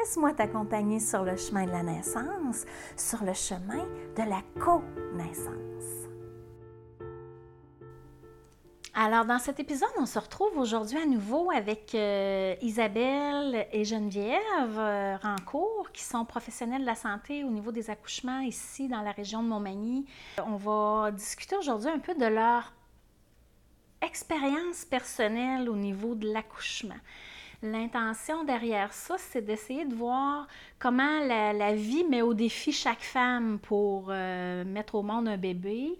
Laisse-moi t'accompagner sur le chemin de la naissance, sur le chemin de la co-naissance. Alors, dans cet épisode, on se retrouve aujourd'hui à nouveau avec euh, Isabelle et Geneviève euh, Rancourt, qui sont professionnels de la santé au niveau des accouchements ici dans la région de Montmagny. On va discuter aujourd'hui un peu de leur expérience personnelle au niveau de l'accouchement. L'intention derrière ça, c'est d'essayer de voir comment la, vie met au défi chaque femme pour euh, mettre au monde un bébé.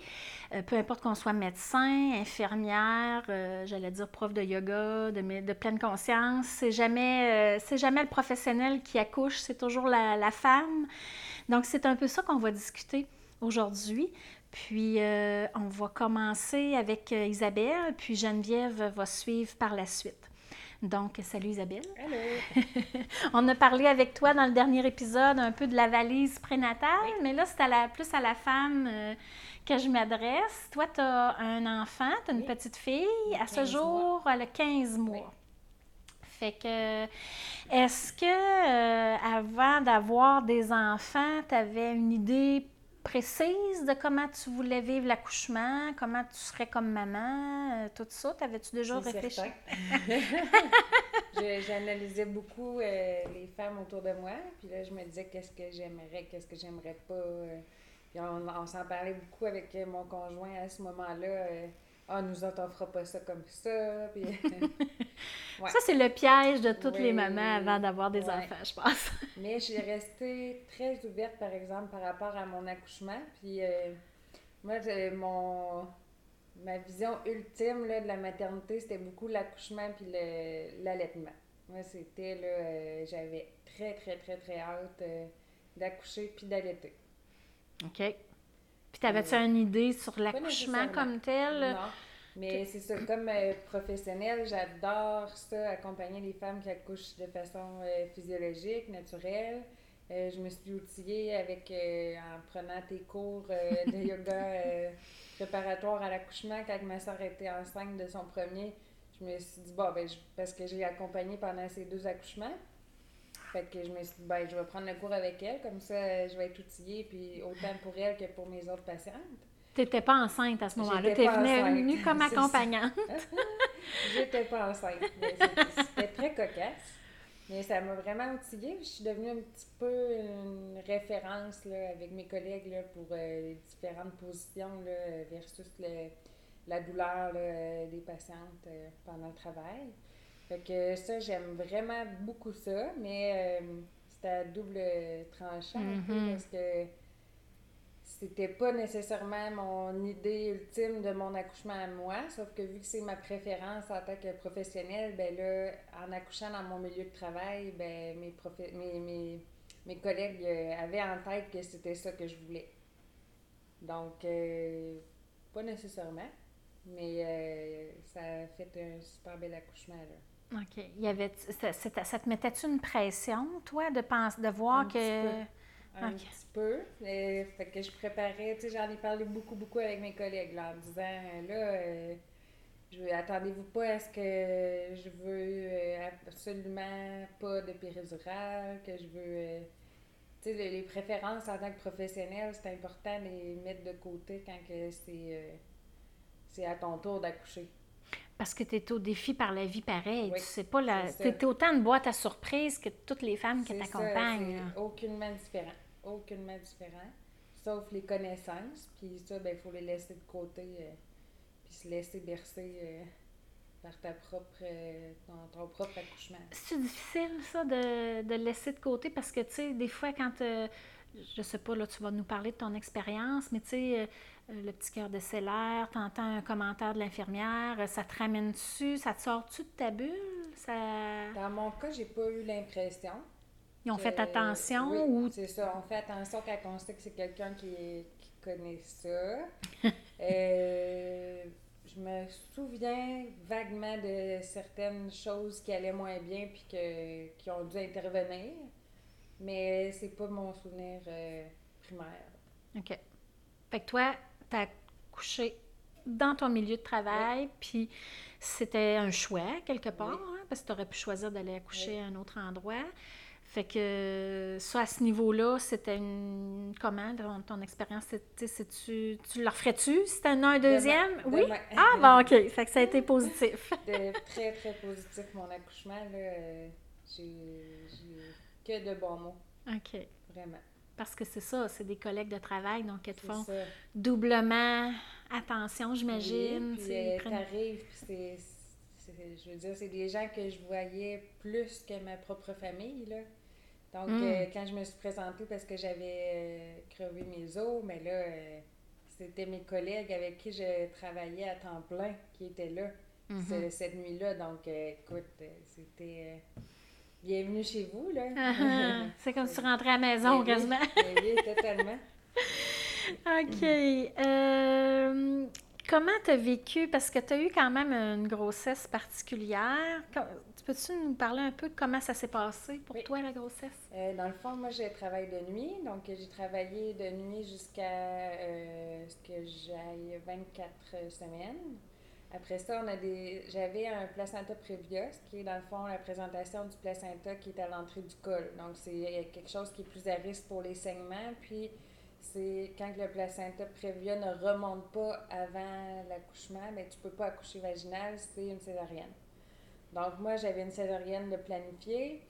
Euh, peu importe qu'on soit médecin, infirmière, euh, j'allais dire prof de yoga, de, pleine conscience, c'est jamais, c'est jamais le professionnel qui accouche, c'est toujours la, la, femme. Donc, c'est un peu ça qu'on va discuter aujourd'hui. Puis, on va commencer avec Isabelle, puis Geneviève va suivre par la suite. Donc, salut Isabelle. Hello. On a parlé avec toi dans le dernier épisode un peu de la valise prénatale, mais là, c'est la, plus à la femme euh, que je m'adresse. Toi, tu as un enfant, tu as une petite fille. À ce jour, elle a 15 mois. Fait que, est-ce que euh, avant d'avoir des enfants, tu avais une idée précise de comment tu voulais vivre l'accouchement, comment tu serais comme maman, euh, tout ça? T'avais-tu déjà réfléchi? J'analysais beaucoup euh, les femmes autour de moi, puis là, je me disais qu'est-ce que j'aimerais, qu'est-ce que j'aimerais pas. Euh. puis on, s'en parlait beaucoup avec mon conjoint à ce moment-là. Ah, nous autres, on fera pas ça comme ça. Puis, Ça, c'est le piège de toutes les mamans avant d'avoir des enfants, je pense. Mais j'ai resté très ouverte, par exemple, par rapport à mon accouchement. Puis euh, moi, mon, ma vision ultime là, de la maternité, c'était beaucoup l'accouchement puis l'allaitement. Moi, c'était, là, euh, j'avais très, très, très, très hâte euh, d'accoucher puis d'allaiter. OK. Puis, t'avais-tu une idée sur l'accouchement comme tel? Non. Mais c'est ça, comme euh, professionnelle, j'adore ça, accompagner les femmes qui accouchent de façon euh, physiologique, naturelle. Euh, je me suis outillée avec, en prenant tes cours de yoga préparatoire à l'accouchement quand ma soeur était enceinte de son premier. Je me suis dit, bon, ben, parce que j'ai accompagné pendant ces deux accouchements. Fait que je me suis dit, ben, je vais prendre le cours avec elle, comme ça, je vais être outillée, puis autant pour elle que pour mes autres patientes. Tu n'étais pas enceinte à ce moment-là. Tu es venue comme accompagnante. J'étais pas enceinte. C'était très cocasse. Mais ça m'a vraiment outillée. Je suis devenue un petit peu une référence là, avec mes collègues là, pour euh, les différentes positions là, versus la douleur des patientes euh, pendant le travail. Fait que ça, j'aime vraiment beaucoup ça, mais euh, c'était à double tranchant mm-hmm. parce que c'était pas nécessairement mon idée ultime de mon accouchement à moi, sauf que vu que c'est ma préférence en tant que professionnelle, ben là, en accouchant dans mon milieu de travail, ben mes, mes, mes, collègues euh, avaient en tête que c'était ça que je voulais. Donc, euh, pas nécessairement, mais euh, ça a fait un super bel accouchement là. OK. Il y avait, ça, ça te mettait-tu une pression, toi, de, penser, de voir que un petit peu. fait que je préparais, tu sais, j'en ai parlé beaucoup, beaucoup avec mes collègues, là, en disant, là, euh, attendez-vous pas à ce que je veux euh, absolument pas de péridurale, que je veux... Euh, tu sais, les, préférences en tant que professionnel, c'est important de les mettre de côté quand c'est, c'est à ton tour d'accoucher. Parce que tu es au défi par la vie pareil. tu sais pas la. Tu es autant de boîte à surprise que toutes les femmes qui t'accompagnent. Aucunement différent. Aucunement différent. Sauf les connaissances. Puis ça, ben, il faut les laisser de côté. Euh, puis se laisser bercer euh, par ta propre, euh, ton, propre accouchement. C'est difficile, ça, de, de laisser de côté parce que, tu sais, des fois, quand je sais pas, là, tu vas nous parler de ton expérience, mais tu sais, le petit cœur de tu t'entends un commentaire de l'infirmière, euh, ça te ramène dessus, ça te sort-tu de ta bulle? Ça... Dans mon cas, j'ai pas eu l'impression. Ils ont fait attention oui, ou... C'est ça, on fait attention quand on sait que c'est quelqu'un qui, qui connaît ça. Euh, je me souviens vaguement de certaines choses qui allaient moins bien puis que, qui ont dû intervenir, mais c'est pas mon souvenir euh, primaire. OK. Fait que toi, t'as couché dans ton milieu de travail, puis c'était un choix quelque part, hein, parce que tu aurais pu choisir d'aller accoucher Oui. à un autre endroit. Fait que ça, à ce niveau-là, c'était une... Comment, ton, ton expérience? tu Tu le referais-tu si t'en as un deuxième? Demain. Oui? Demain. Ah, bon, OK. Fait que ça a été positif. de très, très positif, mon accouchement. Là, euh, j'ai j'ai que de bons mots, OK. vraiment. Parce que c'est ça, c'est des collègues de travail, donc ils te font ça. doublement attention, Oui, j'imagine. puis euh, prennent- je veux dire, c'est des gens que je voyais plus que ma propre famille, là. Donc, Mm. euh, quand je me suis présentée parce que j'avais euh, crevé mes os, mais là, euh, c'était mes collègues avec qui je travaillais à temps plein qui étaient là Mhm. ce- cette nuit-là. Donc, écoute, c'était bienvenue chez vous, là. Ah, c'est comme si tu rentrais à la maison, quasiment. oui, totalement. OK. Euh, comment tu as vécu? Parce que tu as eu quand même une grossesse particulière. Peux-tu nous parler un peu de comment ça s'est passé pour Oui. toi, la grossesse? Euh, dans le fond, moi, je travaille de nuit. Donc, j'ai travaillé de nuit jusqu'à euh, ce que j'aille 24 semaines. Après ça, on a des... j'avais un placenta prévios, qui est dans le fond la présentation du placenta qui est à l'entrée du col. Donc, c'est quelque chose qui est plus à risque pour les saignements. Puis, c'est quand le placenta prévieux ne remonte pas avant l'accouchement, mais tu peux pas accoucher vaginal, c'est une césarienne. Donc, moi, j'avais une césarienne de planifiée.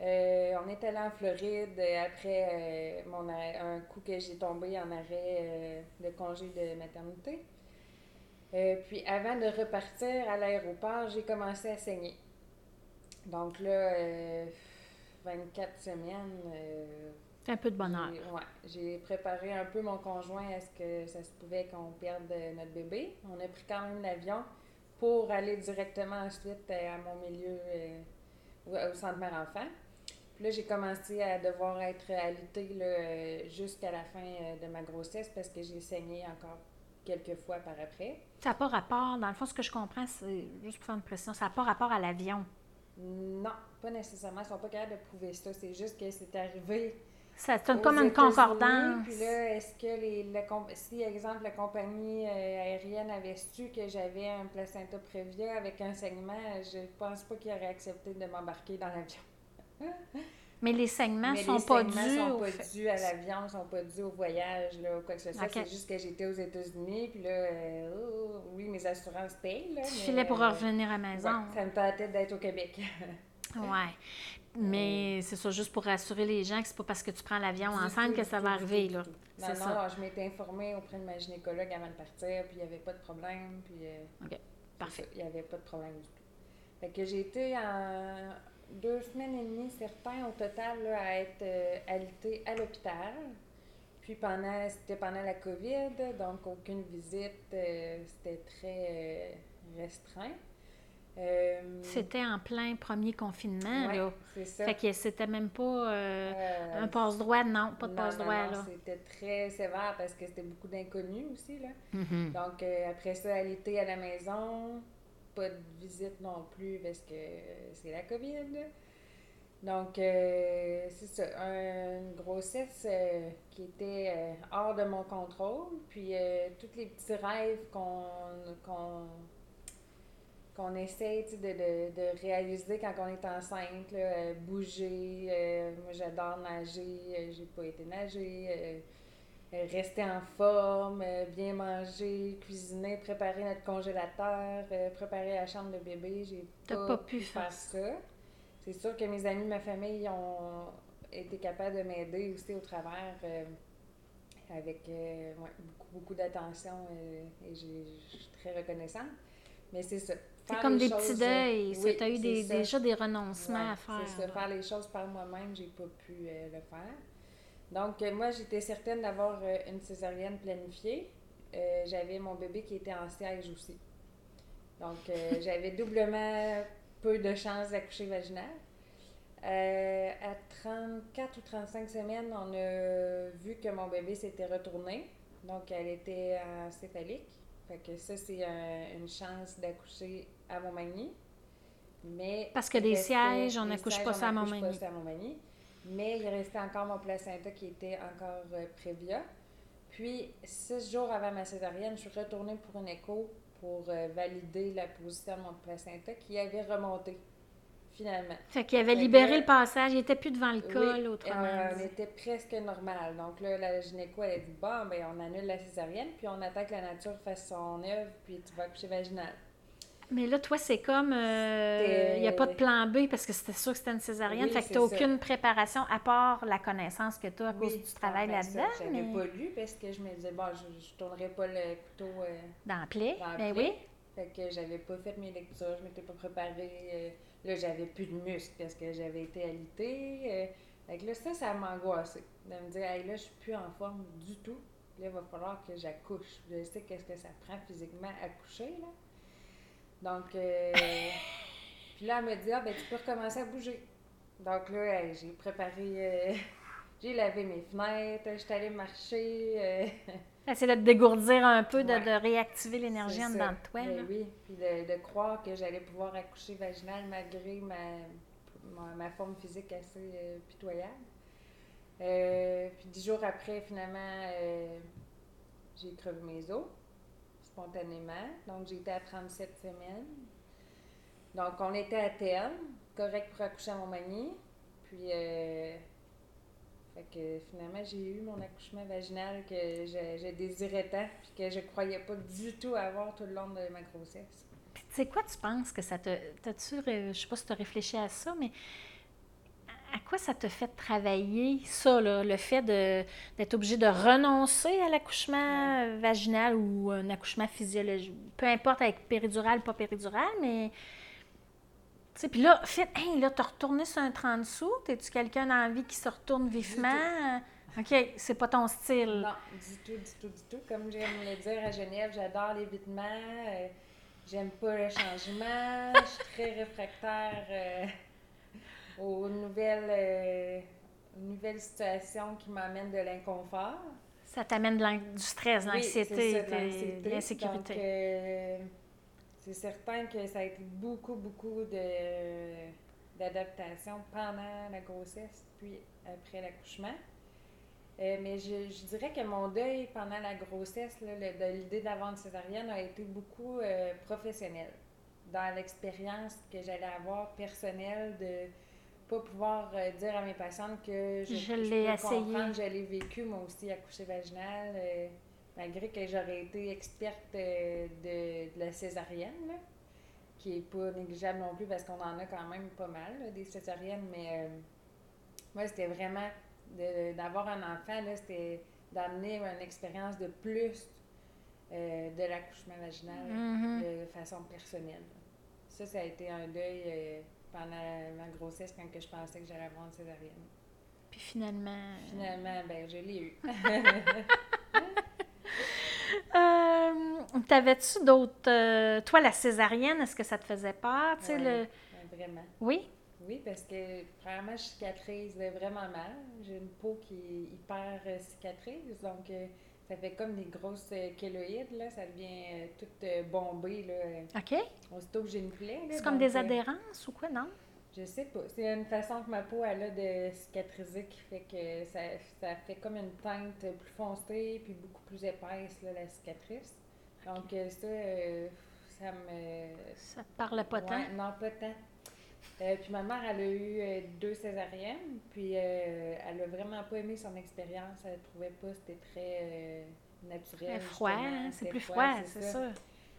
Euh, on est allé en Floride euh, après euh, mon un coup que j'ai tombé en arrêt euh, de congé de maternité. Euh, puis avant de repartir à l'aéroport, j'ai commencé à saigner. Donc là, euh, 24 semaines, euh, un peu de bonheur. j'ai- ouais, j'ai préparé un peu mon conjoint à ce que ça se pouvait qu'on perde euh, notre bébé. On a pris quand même l'avion pour aller directement ensuite euh, à mon milieu euh, au, centre mère enfant. Puis là, j'ai commencé à devoir être alitée euh, jusqu'à la fin euh, de ma grossesse parce que j'ai saigné encore quelques fois par après. Ça n'a pas rapport, dans le fond, ce que je comprends, c'est juste pour faire une précision, ça n'a pas rapport à l'avion. Non, pas nécessairement. Ils sont pas capables de prouver ça. C'est juste que c'est arrivé une- aux comme une concordance. Puis là, est-ce que les, la si, exemple, la compagnie euh, aérienne avait su que j'avais un placenta prévia avec un saignement, je pense pas qu'ils auraient accepté de m'embarquer dans l'avion. Mais les saignements Mais sont les pas saignements dus sont au pas fait- dus à l'avion, sont pas dus au voyage, là, ou quoi que ce soit. C'est juste que j'étais aux États-Unis, puis là, euh, oh, oui, mes assurances payent, là. Tu mais, filais pour euh, revenir à la maison. ouais, ça me tentait d'être au Québec. Ouais. Mais c'est ça, juste pour rassurer les gens que c'est pas parce que tu prends l'avion ensemble que ça va arriver, là. Non, ça. non, je m'étais informée auprès de ma gynécologue avant de partir, puis il n'y avait pas de problème, puis... euh, OK, parfait. Il n'y avait pas de problème du tout. Fait que j'ai été en deux semaines et demie, certains au total, là, à être euh, à l'hôpital. Puis pendant, c'était pendant la COVID, donc aucune visite, euh, c'était très euh, restreint. Euh, C'était en plein premier confinement, ouais, là. c'est ça. Fait que c'était même pas euh, Euh, un passe-droit, non, pas de passe-droit, là. C'était très sévère parce que c'était beaucoup d'inconnus aussi, là. Mhm. Donc, après ça, alité à la maison, pas de visite non plus parce que c'est la COVID. Donc, euh, c'est ça, un- une grossesse euh, qui était euh, hors de mon contrôle. Puis, tous les petits rêves qu'on qu'on qu'on essaie de, de, de réaliser quand on est enceinte, là, bouger. moi, j'adore nager, j'ai pas été nager. Euh, rester en forme, euh, bien manger, cuisiner, préparer notre congélateur, euh, préparer la chambre de bébé. J'ai pas, pas pu faire ça. C'est sûr que mes amis, ma famille ont été capables de m'aider aussi au travers euh, avec euh, ouais, beaucoup, beaucoup d'attention euh, et je suis très reconnaissante. Mais c'est ça. C'est comme des petits deuils. oui, tu as eu des, déjà des renoncements Ouais, à faire. C'est ça, faire les choses par moi-même, j'ai pas pu le faire. Donc, euh, moi, j'étais certaine d'avoir euh, une césarienne planifiée. Euh, j'avais mon bébé qui était en siège aussi. Donc, euh, j'avais doublement peu de chances d'accoucher vaginal. Euh, à 34 ou 35 semaines, on a vu que mon bébé s'était retourné. Donc, elle était encéphalique. Fait que ça, c'est une chance d'accoucher à Montmagny. Mais Parce que des sièges, on n'accouche pas ça à Montmagny. Mais il restait encore mon placenta qui était encore euh, prévia. Puis, six jours avant ma césarienne, je suis retournée pour une écho pour euh, valider la position de mon placenta qui avait remonté finalement. Fait qu'il avait libéré le passage, il n'était plus devant le col, autrement euh, on était presque normal. Donc là, la gynéco, elle a dit Bon, ben, on annule la césarienne, puis on attend que la nature fasse son œuvre, puis tu vas accoucher vaginal. Mais là, toi, c'est comme. Euh, il n'y a pas de plan B parce que c'était sûr que c'était une césarienne. fait que tu n'as aucune préparation à part la connaissance que tu as à cause du travail là-dedans. Je n'avais pas lu parce que je me disais, bon, je ne tournerai pas le couteau. Euh, dans la plaie. Ben oui. Fait que j'avais pas fait mes lectures, je m'étais pas préparée. Là, j'avais plus de muscles parce que j'avais été alitée. Euh, là, ça, ça m'angoissait. De me dire, hey, là, je suis plus en forme du tout. Là, il va falloir que j'accouche. Je sais qu'est-ce que ça prend physiquement à coucher, là. Donc, euh, puis là, elle me dit, ah, ben, tu peux recommencer à bouger. Donc là, j'ai préparé, euh, j'ai lavé mes fenêtres, j'étais allée marcher. Essayer de te dégourdir un peu, de, réactiver l'énergie en dedans de toi. Ben oui, puis de, croire que j'allais pouvoir accoucher vaginal malgré ma, ma, forme physique assez euh, pitoyable. Euh, puis dix jours après, finalement, euh, j'ai crevé mes os spontanément. Donc, j'étais à 37 semaines. Donc, on était à terme, correct pour accoucher à Montmagny. Puis, fait que finalement, j'ai eu mon accouchement vaginal que je, désirais tant, puis que je croyais pas du tout avoir tout le long de ma grossesse. Puis tu sais quoi, tu penses que ça te. T'as-tu. Je sais pas si tu as réfléchi à ça, mais à quoi ça te fait travailler, ça, là, le fait d'être obligé de renoncer à l'accouchement vaginal ou un accouchement physiologique, peu importe avec péridurale, pas péridurale, mais puis là, fait, hey, là, t'as retourné sur un 30 sous, t'es-tu quelqu'un dans la vie qui se retourne vivement? OK, c'est pas ton style. Non, du tout, du tout, du tout. Comme j'aime le dire à Genève, j'adore l'évitement, euh, j'aime pas le changement, je suis très réfractaire euh, aux nouvelles, euh, nouvelles situations qui m'amènent de l'inconfort. Ça t'amène du stress, de l'anxiété, de l'insécurité c'est certain que ça a été beaucoup, beaucoup d'adaptation pendant la grossesse, puis après l'accouchement. Euh, mais je, dirais que mon deuil pendant la grossesse, de l'idée d'avoir une césarienne, a été beaucoup euh, professionnel. Dans l'expérience que j'allais avoir personnelle de pas pouvoir euh, dire à mes patientes que je, je, l'ai essayé. je l'ai vécu moi aussi accoucher vaginal malgré que j'aurais été experte euh, de, la césarienne, qui n'est pas négligeable non plus parce qu'on en a quand même pas mal, des césariennes, mais euh, moi, c'était vraiment d'avoir un enfant, c'était d'amener une expérience de plus euh, de l'accouchement vaginal mm-hmm. de façon personnelle. Ça, ça a été un deuil pendant ma grossesse quand que je pensais que j'allais avoir une césarienne. Puis finalement. Finalement, ben, je l'ai eu. Euh, T'avais-tu d'autres. Euh, toi, la césarienne, est-ce que ça te faisait peur? Oui, le... vraiment. Oui? Oui, parce que premièrement, je cicatrise vraiment mal. J'ai une peau qui est hyper euh, cicatrise, donc euh, ça fait comme des grosses kéloïdes, là. Ça devient tout bombé, là. OK. Aussitôt que j'ai une plaie. C'est comme des adhérences ou quoi, non? Je sais pas. C'est une façon que ma peau a de cicatriser qui fait que ça, ça, fait comme une teinte plus foncée puis beaucoup plus épaisse, là, la cicatrice. Donc, euh, ça, euh, ça me. Ça te parle pas tant? non, pas tant. Euh, puis ma mère, elle a eu deux césariennes, puis elle a vraiment pas aimé son expérience. Elle trouvait pas que c'était très naturel. C'est froid, hein? c'est plus froid, c'est ça.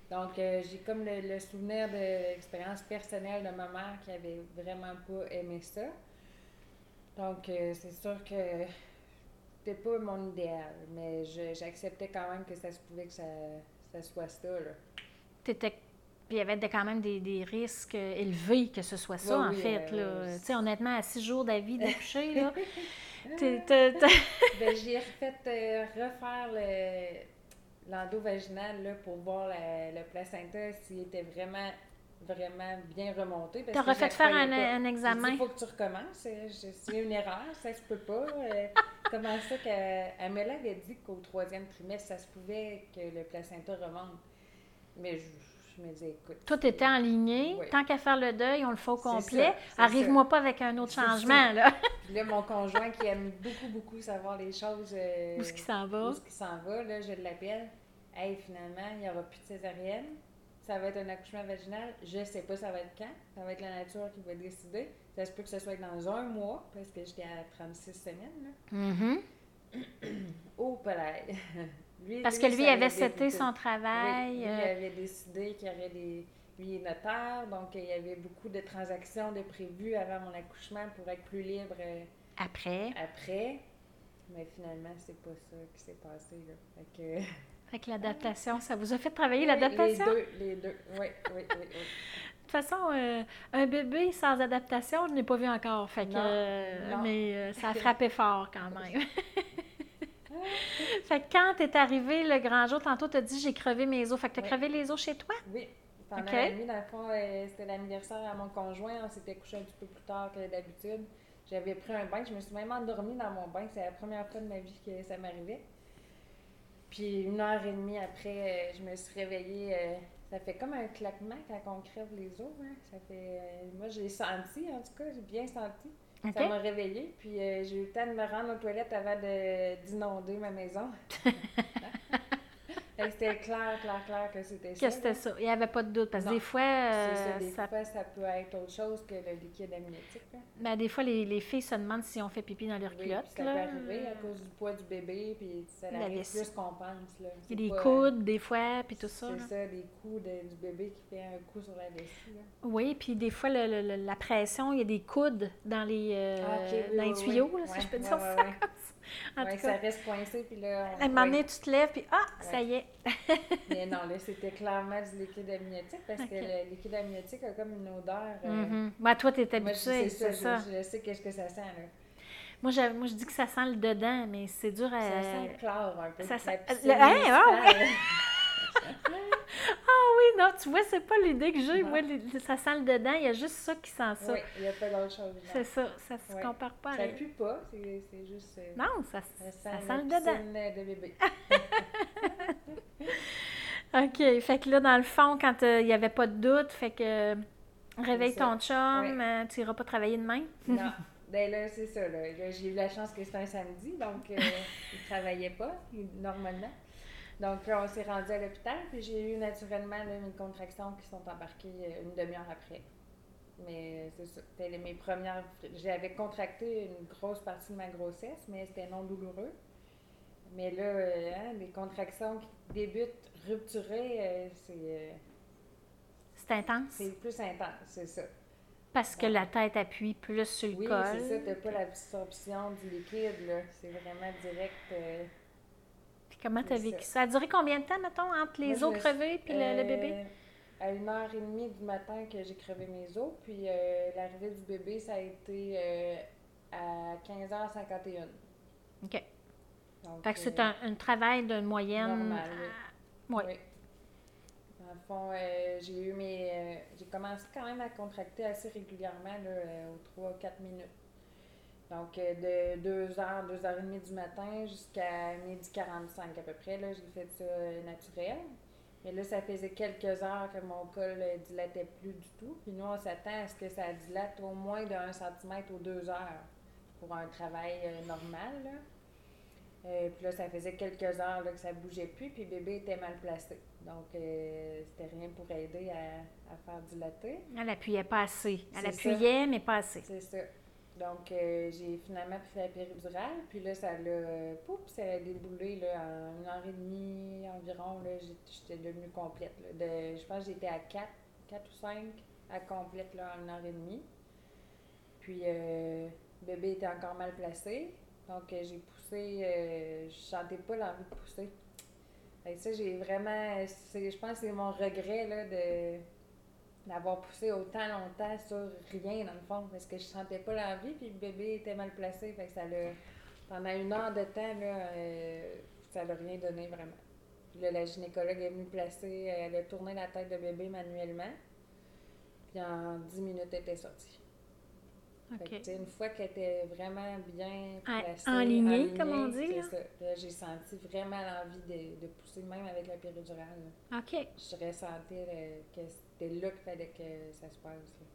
Donc, euh, j'ai comme le, souvenir de l'expérience personnelle de ma mère qui avait vraiment pas aimé ça. Donc, euh, c'est sûr que c'était pas mon idéal, mais j'acceptais quand même que ça se pouvait que ça, soit ça. T'étais puis il y avait quand même des, risques élevés que ce soit ça, en fait. Euh, honnêtement, à six jours d'avis d'accoucher, là. ben, j'ai refait refaire le, l'endovaginal là, pour voir le placenta s'il était vraiment vraiment bien remonté. Tu refait fait faire un, examen. Il faut que tu recommences. C'est une erreur, ça se peut pas. Euh, comment ça qu'elle me l'avait dit qu'au troisième trimestre, ça se pouvait que le placenta remonte. Mais je, me disais, écoute. Tout était aligné. Tant qu'à faire le deuil, on le fait au complet. Arrive-moi pas avec un autre changement. Là. là, mon conjoint qui aime beaucoup, beaucoup savoir les choses. Euh, où est-ce qu'il s'en va? Où est-ce qu'il s'en va, là, je l'appelle. Hey, finalement, il n'y aura plus de césarienne ça va être un accouchement vaginal. Je sais pas ça va être quand. Ça va être la nature qui va décider. Ça se peut que ce soit dans un mois, parce que j'étais à 36 semaines. Là. Mm-hmm. oh, parce que lui, il avait cété son travail. lui, il euh, avait décidé qu'il y aurait des. Lui est notaire, donc il y avait beaucoup de transactions de prévues avant mon accouchement pour être plus libre. Euh, après. Après. Mais finalement, c'est pas ça qui s'est passé. Là. Fait que. Avec l'adaptation, ça vous a fait travailler l'adaptation? Les deux, les deux. Oui, oui, oui. De toute façon, euh, un bébé sans adaptation, je n'ai pas vu encore. Fait que, euh, mais euh, ça a frappé fort quand même. fait que quand est arrivé le grand jour, tantôt tu as dit j'ai crevé mes os. Fait que tu as crevé les os chez toi? Oui. Pendant la nuit, dans le fond, c'était l'anniversaire à mon conjoint. On s'était couché un petit peu plus tard que d'habitude. J'avais pris un bain. Je me suis même endormie dans mon bain. C'est la première fois de ma vie que ça m'arrivait. Puis une heure et demie après, euh, je me suis réveillée. Euh, ça fait comme un claquement quand on crève les os. Hein. Ça fait, euh, moi, j'ai senti, en tout cas, j'ai bien senti. Ça m'a réveillée. Puis j'ai eu le temps de me rendre aux toilettes avant d'inonder ma maison. C'était clair, clair, clair que c'était ça. Que c'était ça. Il n'y avait pas de doute. Parce que des fois. Euh, des ça... fois, ça peut être autre chose que le liquide amniotique. Ben, des fois, les, les, filles se demandent si on fait pipi dans leur culotte. Ça peut arriver à cause du poids du bébé, puis ça arrive plus qu'on pense. Là. Il y a des coudes, des fois, puis tout ça. C'est ça, des coups du bébé qui fait un coup sur la vessie. Oui, puis des fois, le, la pression, il y a des coudes dans les, euh, ah, dans les tuyaux, si je peux dire ça oui, ça reste coincé, puis là... À un moment donné, tu te lèves, puis ah, ça y est! Mais non, là, c'était clairement du liquide amniotique, parce que le liquide amniotique a comme une odeur... Euh... Mm -hmm. toi, tu es habitué, c'est ça. Je, sais qu'est-ce que ça sent, là. Moi je, moi, je dis que ça sent le dedans, mais c'est dur à... Ça sent le chlore, un peu. Ça sent... Le... Hein? Ah, oui! Ah oui, non, tu vois, c'est pas l'idée que j'ai. Moi, ça sent le dedans, il y a juste ça qui sent ça. Oui, il n'y a pas d'autre chose. C'est ça, ça se compare pas. Ça pue pas, c'est juste. Euh, non, ça, ça, sent, ça sent le dedans. de bébé. OK, fait que là, dans le fond, quand euh, il n'y avait pas de doute, fait que euh, réveille ton chum, tu n'iras pas travailler demain? non. Ben là, c'est ça. J'ai eu la chance que c'était un samedi, donc il ne travaillait pas, normalement. Donc, on s'est rendu à l'hôpital, puis j'ai eu naturellement une contraction qui sont embarquées euh, une demi-heure après. Mais c'est ça. C'était mes premières. J'avais contracté une grosse partie de ma grossesse, mais c'était non douloureux. Mais là, euh, hein, les contractions qui débutent rupturées, euh, c'est. c'est intense? C'est plus intense, c'est ça. Parce que la tête appuie plus sur le col. Oui, c'est ça. T'as pas l'absorption du liquide, là. C'est vraiment direct. Comment tu as vécu ça? Ça? A duré combien de temps, mettons, entre les os crevés et le, bébé? Euh, à une heure et demie du matin que j'ai crevé mes os. Puis euh, l'arrivée du bébé, ça a été euh, à 15h51. OK. Donc, fait que c'est un, travail de moyenne. Normal, oui. oui. Dans le fond, j'ai eu mes. j'ai commencé quand même à contracter assez régulièrement, là, aux 3-4 minutes. Donc, euh, de 2h, 2h30 du matin jusqu'à midi 45 à peu près, là, j'ai fait ça euh, naturel. Mais là, ça faisait quelques heures que mon col ne dilatait plus du tout. Puis nous, on s'attend à ce que ça dilate au moins de 1 cm aux 2 heures pour un travail euh, normal. Là. puis là, ça faisait quelques heures là, que ça bougeait plus, puis le bébé était mal placé. Donc, c'était rien pour aider à, faire dilater. Elle appuyait pas assez. Elle appuyait, mais pas assez. C'est ça. Donc, euh, j'ai finalement pris la péridurale, puis là, ça l'a, pouf, ça a déboulé, là, en une heure et demie environ, j'étais devenue complète, là. Je pense que j'étais à 4, 4 ou 5 à complète, là, en une heure et demie. Puis, euh, bébé était encore mal placé, donc euh, j'ai poussé, euh, je sentais pas l'envie de pousser. Et ça, j'ai vraiment, je pense que c'est mon regret, là, de d'avoir poussé autant longtemps sur rien, dans le fond, parce que je sentais pas l'envie, puis le bébé était mal placé, fait que ça l'a... Pendant une heure de temps, là, euh, ça l'a rien donné vraiment. Puis là, la gynécologue est venue placer, elle a tourné la tête de bébé manuellement. Puis en 10 minutes, elle était sortie. Fait que, OK. tu sais, une fois qu'elle était vraiment bien En- placée, enlignée, comme on dit, là? ça. Là, j'ai senti vraiment l'envie de, de pousser, même avec la péridurale. là. OK. Je ressentais là, que c'était là qu'il fallait que ça se passe. là.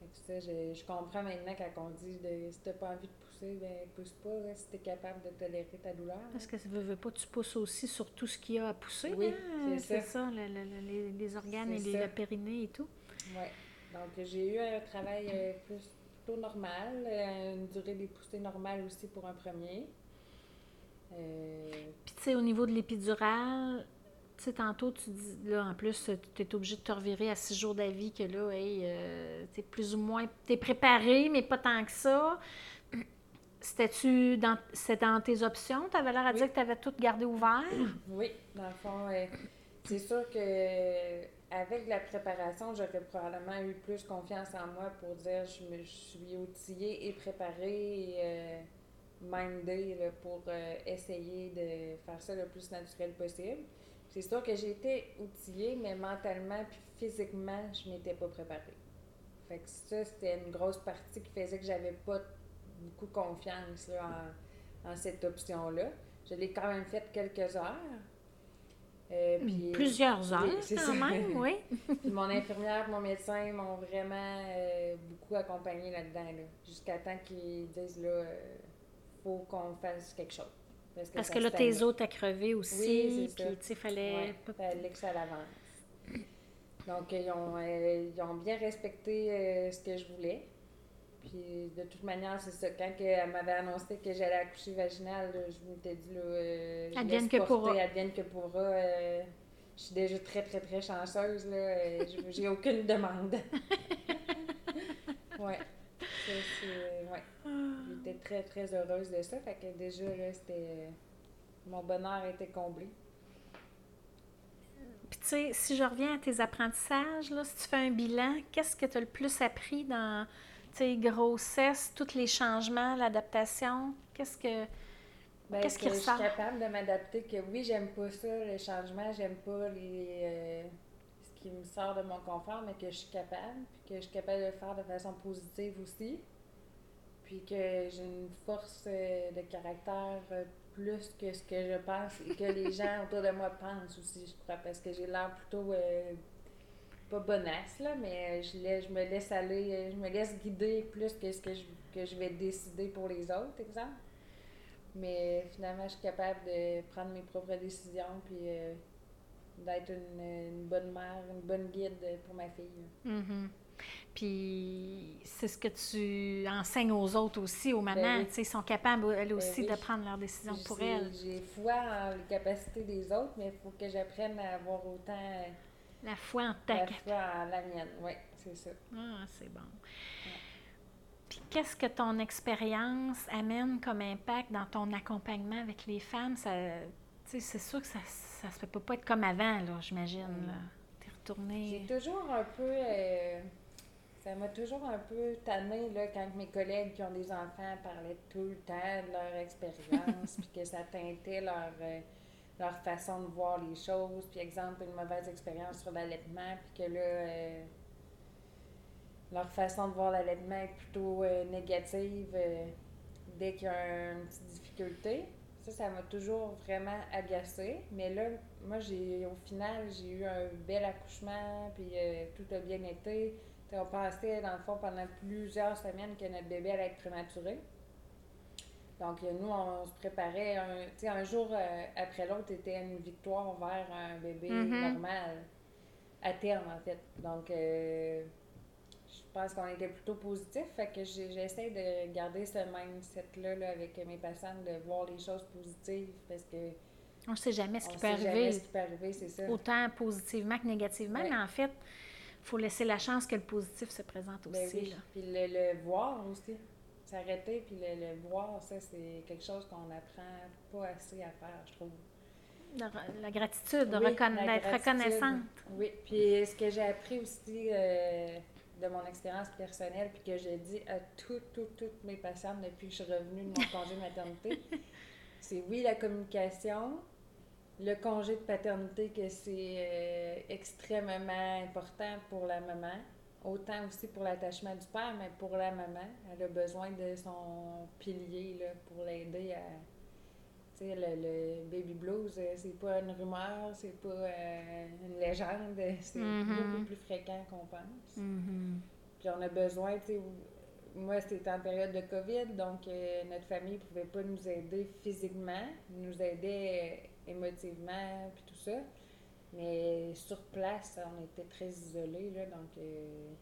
Fait que ça, je, je comprends maintenant quand on dit de, si t'as pas envie de pousser, ben pousse pas, là, si t'es capable de tolérer ta douleur. là. Parce que ça veut, veut pas, tu pousses aussi sur tout ce qu'il y a à pousser. Oui, hein? c'est ça. ça, le- le- le- les, les organes et les, le périnée et tout. Ouais. Donc, j'ai eu un travail euh, plus, plutôt normal, euh, une durée des poussées normale aussi pour un premier. Euh, Puis, tu sais, au niveau de l'épidurale, sais, tantôt, tu dis, là, en plus, tu es obligé de te revirer à six jours d'avis, que là, hey, euh, t'es plus ou moins, t'es préparé, mais pas tant que ça. C'était-tu dans, c'était dans tes options? Tu avais l'air à Oui. dire que tu avais tout gardé ouvert? oui, dans le fond, euh, c'est sûr que avec la préparation, j'aurais probablement eu plus confiance en moi pour dire je me je suis outillée et préparée et euh, mindée là, pour euh, essayer de faire ça le plus naturel possible. C'est sûr que j'ai été outillée, mais mentalement puis physiquement, je m'étais pas préparée. Fait que ça, c'était une grosse partie qui faisait que j'avais pas beaucoup confiance là, en, en cette option-là. Je l'ai quand même faite quelques heures. Euh, puis- Plusieurs heures, c'est quand ça. même, oui. puis mon infirmière, mon médecin m'ont vraiment euh, beaucoup accompagné là-dedans, là, jusqu'à temps qu'ils disent là, euh, faut qu'on fasse quelque chose. Parce que, Parce ça que là, stagnait. tes os t'as crevé aussi, Oui, puis tu sais, fallait... Ouais, fallait que ça l'avance. Donc, ils ont, euh, ils ont bien respecté euh, ce que je voulais. Puis, de toute manière, c'est ça. Quand elle m'avait annoncé que j'allais accoucher vaginale, là, je m'étais dit, là, euh, je Advienne que pourra. Advienne que pourra. je suis déjà très, très, très chanceuse. Là, euh, j'ai aucune demande. ouais. Ça. J'étais très, très heureuse de ça. Fait que déjà, là, c'était... Mon bonheur était comblé. Puis tu sais, si je reviens à tes apprentissages, là, si tu fais un bilan, qu'est-ce que tu as le plus appris dans tes grossesses, tous les changements, l'adaptation? Qu'est-ce que... Ben, Qu'est-ce que qui je suis ressort? capable de m'adapter, que oui, j'aime pas ça, le changement, j'aime pas les, euh, ce qui me sort de mon confort, mais que je suis capable, puis que je suis capable de le faire de façon positive aussi, puis que j'ai une force euh, de caractère euh, plus que ce que je pense et que les gens autour de moi pensent aussi, je crois, parce que j'ai l'air plutôt euh, pas bonasse, là, mais je, laisse- je me laisse aller, euh, je me laisse guider plus que ce que je, que je vais décider pour les autres, exemple. Mais finalement, je suis capable de prendre mes propres décisions puis euh, d'être une, une bonne mère, une bonne guide pour ma fille. Puis c'est ce que tu enseignes aux autres aussi, aux mamans. Ben oui. sais, Ils sont capables, elles aussi, oui. de prendre leurs décisions pour J'ai- elles. J'ai foi en les capacités des autres, mais il faut que j'apprenne à avoir autant La foi en ta la foi en la mienne. Oui, c'est ça. Ah, c'est bon. Puis qu'est-ce que ton expérience amène comme impact dans ton accompagnement avec les femmes? Ça, tu sais, c'est sûr que ça se peut pas être comme avant, là, j'imagine. là. T'es J'ai retournée... toujours un peu. euh, ça m'a toujours un peu tanné là, quand mes collègues qui ont des enfants parlaient tout le temps de leur expérience, puis que ça teintait leur, euh, leur façon de voir les choses. Puis, exemple, une mauvaise expérience sur l'allaitement, puis que là, euh, leur façon de voir l'allaitement est plutôt euh, négative dès qu'il y a une petite difficulté. Ça, ça m'a toujours vraiment agacée. Mais là, moi, j'ai au final, j'ai eu un bel accouchement, puis tout a bien été. On pensait, dans le fond, pendant plusieurs semaines que notre bébé allait être prématuré. Donc, nous, on se préparait. Un, un jour euh, après l'autre, était une victoire vers un bébé Mhm. normal, à terme, en fait. Donc, euh, je pense qu'on était plutôt positif. Fait que j'essaie de garder ce mindset-là là, avec mes patients, de voir les choses positives, parce que On ne sait jamais ce on qui sait peut jamais arriver, ce qui peut arriver, c'est ça. autant positivement que négativement, mais en fait, faut laisser la chance que le positif se présente aussi. Ben oui. là. Puis le, le voir aussi. S'arrêter puis le, le voir, ça, c'est quelque chose qu'on apprend pas assez à faire, je trouve. La, la gratitude, de Oui, reconna- la d'être reconnaissante. Oui, puis ce que j'ai appris aussi euh, de mon expérience personnelle, puis que je dis à toutes, toutes, toutes mes patientes depuis que je suis revenue de mon congé de maternité, c'est oui, la communication, le congé de paternité, que c'est euh, extrêmement important pour la maman. Autant aussi pour l'attachement du père, mais pour la maman. Elle a besoin de son pilier là, pour l'aider à. Tu sais, le, le baby blues, euh, c'est pas une rumeur, c'est pas euh, une légende, c'est Mhm. beaucoup plus fréquent qu'on pense. Mhm. Puis on a besoin, tu sais, moi c'était en période de COVID, donc euh, notre famille ne pouvait pas nous aider physiquement, nous euh, émotivement, puis tout ça. Mais sur place, on était très isolés, là, donc euh,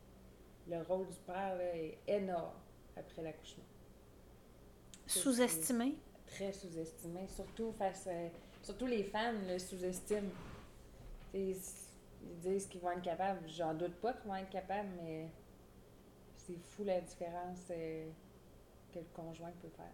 le rôle du père là, est énorme après l'accouchement. Sous-estimé? Très sous-estimé, surtout face à- Surtout les femmes le sous-estiment. Ils disent qu'ils vont être capables. J'en doute pas qu'ils vont être capables, mais c'est fou la différence euh, que le conjoint peut faire.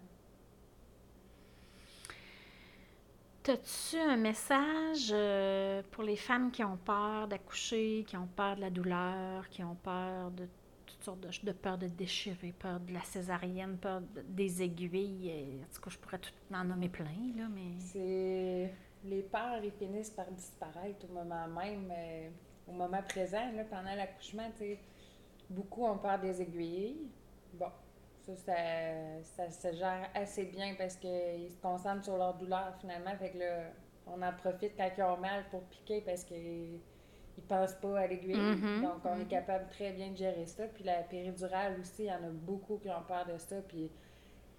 T'as-tu un message euh, pour les femmes qui ont peur d'accoucher, qui ont peur de la douleur, qui ont peur de toutes sortes de, de peur de déchirer, peur de la césarienne, peur de- des aiguilles? En tout cas, je pourrais tout en nommer plein, là, mais... C'est les peurs, finissent par disparaître au moment même, euh, au moment présent, là, pendant l'accouchement. Beaucoup ont peur des aiguilles. Bon, ça, ça, ça se gère assez bien parce qu'ils se concentrent sur leur douleur finalement. Fait que là, on en profite quand ils ont mal pour piquer parce qu'ils ne pensent pas à l'aiguille. Mhm, Donc, on est mhm. capable très bien de gérer ça. Puis la péridurale aussi, il y en a beaucoup qui ont peur de ça. Puis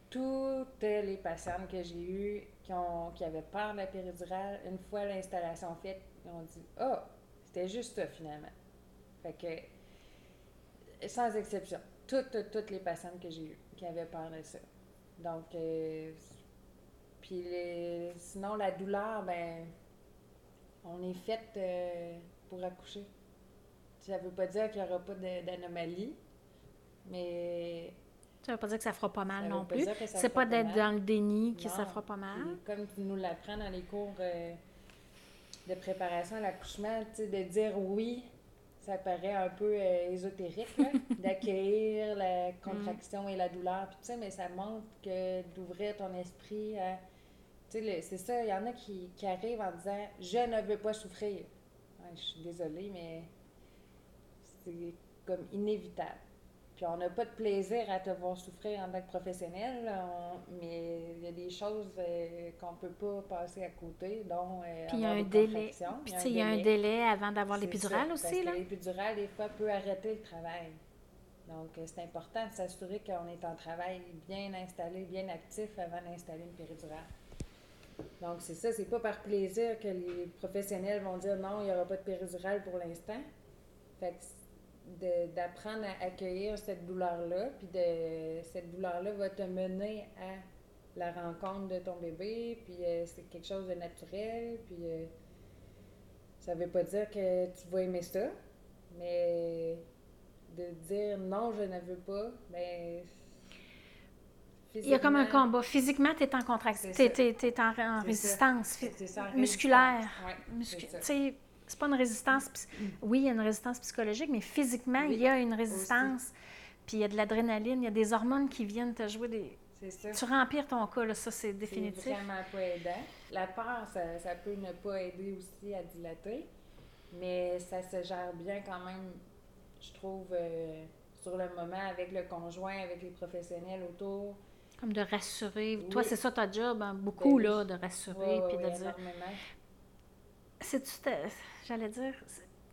toutes les patientes que j'ai eues qui, ont, qui avaient peur de la péridurale, une fois l'installation faite, ils ont dit Ah, c'était juste ça finalement. Fait que, sans exception, toutes, toutes, toutes les patientes que j'ai eues qui avaient peur de ça. Donc, euh, puis les- sinon, la douleur, ben, on est faite euh, pour accoucher. Ça veut pas dire qu'il n'y aura pas d'anomalie, mais Ça veut pas dire que ça fera pas mal non plus. C'est pas pas d'être dans le déni que Non. ça fera pas mal. Puis comme tu nous l'apprends dans les cours euh, de préparation à l'accouchement, de dire oui, ça paraît un peu euh, ésotérique, d'accueillir la contraction et la douleur, puis mais ça montre que d'ouvrir ton esprit à... Tu sais, c'est ça, il y en a qui, qui arrivent en disant « Je ne veux pas souffrir Ouais, Je suis désolée, mais c'est comme inévitable. Puis on n'a pas de plaisir à te voir souffrir en tant que professionnel, on- mais il y a des choses euh, qu'on ne peut pas passer à côté, dont euh, Puis il y a un délai. Puis il y a un délai avant d'avoir l'épidurale aussi, parce l'épidurale, des fois, peut arrêter le travail. Donc, euh, c'est important de s'assurer qu'on est en travail bien installé, bien actif avant d'installer une péridurale. Donc, c'est ça, c'est pas par plaisir que les professionnels vont dire non, il n'y aura pas de péridurale pour l'instant. Fait que d'apprendre à accueillir cette douleur-là, puis de cette douleur-là va te mener à la rencontre de ton bébé, puis euh, c'est quelque chose de naturel, puis euh, ça veut pas dire que tu vas aimer ça, mais de dire non, je ne veux pas, ben Il y a comme un combat. Physiquement, tu es en contraction. Tu es, en, résistance. ça. C'est ça, en musculaire. Ouais, Muscu- ça. C'est pas une résistance. Oui, il y a une résistance psychologique, mais physiquement, Oui, il y a une résistance. Puis il y a de l'adrénaline, il y a des hormones qui viennent te jouer des. C'est ça. Tu rempires ton cas, là, ça, c'est C'est définitif. vraiment pas aidant. La peur, ça, ça peut ne pas aider aussi à dilater, mais ça se gère bien quand même, je trouve, euh, sur le moment avec le conjoint, avec les professionnels autour. Comme de rassurer. Oui. Toi, c'est ça ta job, hein, beaucoup, Ben oui. là, de rassurer, ouais, puis de dire. énormément. C'est-tu, j'allais dire,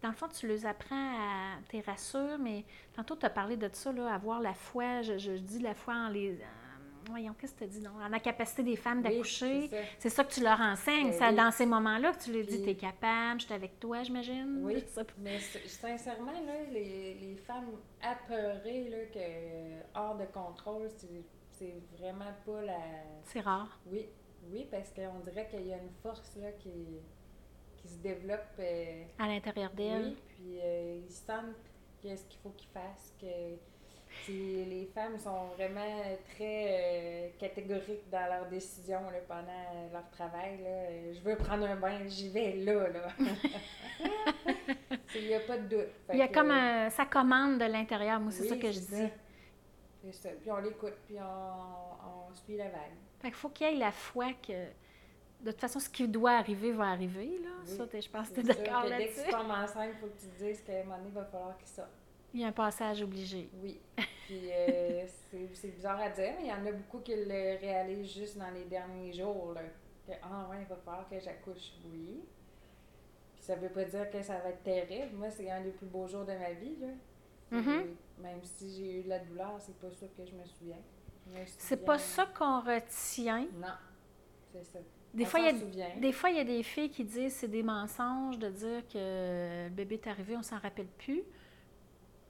dans le fond, tu les apprends à, t'es rassures, mais tantôt, tu as parlé de ça, là, avoir la foi, je, je dis la foi en les, en- voyons, qu'est-ce que tu dis, non, en la capacité des femmes Oui, d'accoucher. c'est ça. ça que tu leur enseignes, Ben c'est oui. dans ces moments-là que tu leur dis, Puis- t'es capable, je suis avec toi, j'imagine? Oui, pas. mais sincèrement, là, les, les femmes apeurées, là, que hors de contrôle, c'est- c'est vraiment pas la... C'est rare. Oui, oui, parce qu'on dirait qu'il y a une force, là, qui, qui se développe... euh, À l'intérieur d'elle. Oui, puis euh, ils sentent qu'est-ce qu'il faut qu'ils fassent, que les femmes sont vraiment très euh, catégoriques dans leurs décisions là, pendant leur travail. Là. Euh, Je veux prendre un bain, j'y vais là. là. Il n'y a pas de doute. Fait Il y a que, comme un, ça commande de l'intérieur, moi, c'est oui, ça que je dis. ça. Puis on l'écoute, puis on, on suit la vague. Fait qu'il faut qu'il y ait la foi que de toute façon, ce qui doit arriver va arriver. Là. Oui, ça, je pense que tu es d'accord que Dès que là-dessus. tu tombes enceinte, il faut que tu te dises qu'à un moment donné, il va falloir qu'il sorte. Il y a un passage obligé. Oui. Puis euh, c'est bizarre à dire, mais il y en a beaucoup qui le réalisent juste dans les derniers jours. Là. Que, ah ouais, il va falloir que j'accouche. Oui. Puis ça veut pas dire que ça va être terrible. Moi, c'est un des plus beaux jours de ma vie. Là. Mhm. Et Même si j'ai eu de la douleur, c'est pas ça que je me souviens. Me C'est souviens- pas ça qu'on retient. Non. C'est ça. Des fois, il y a. Des fois, il y a des filles qui disent c'est des mensonges de dire que le bébé est arrivé, on s'en rappelle plus.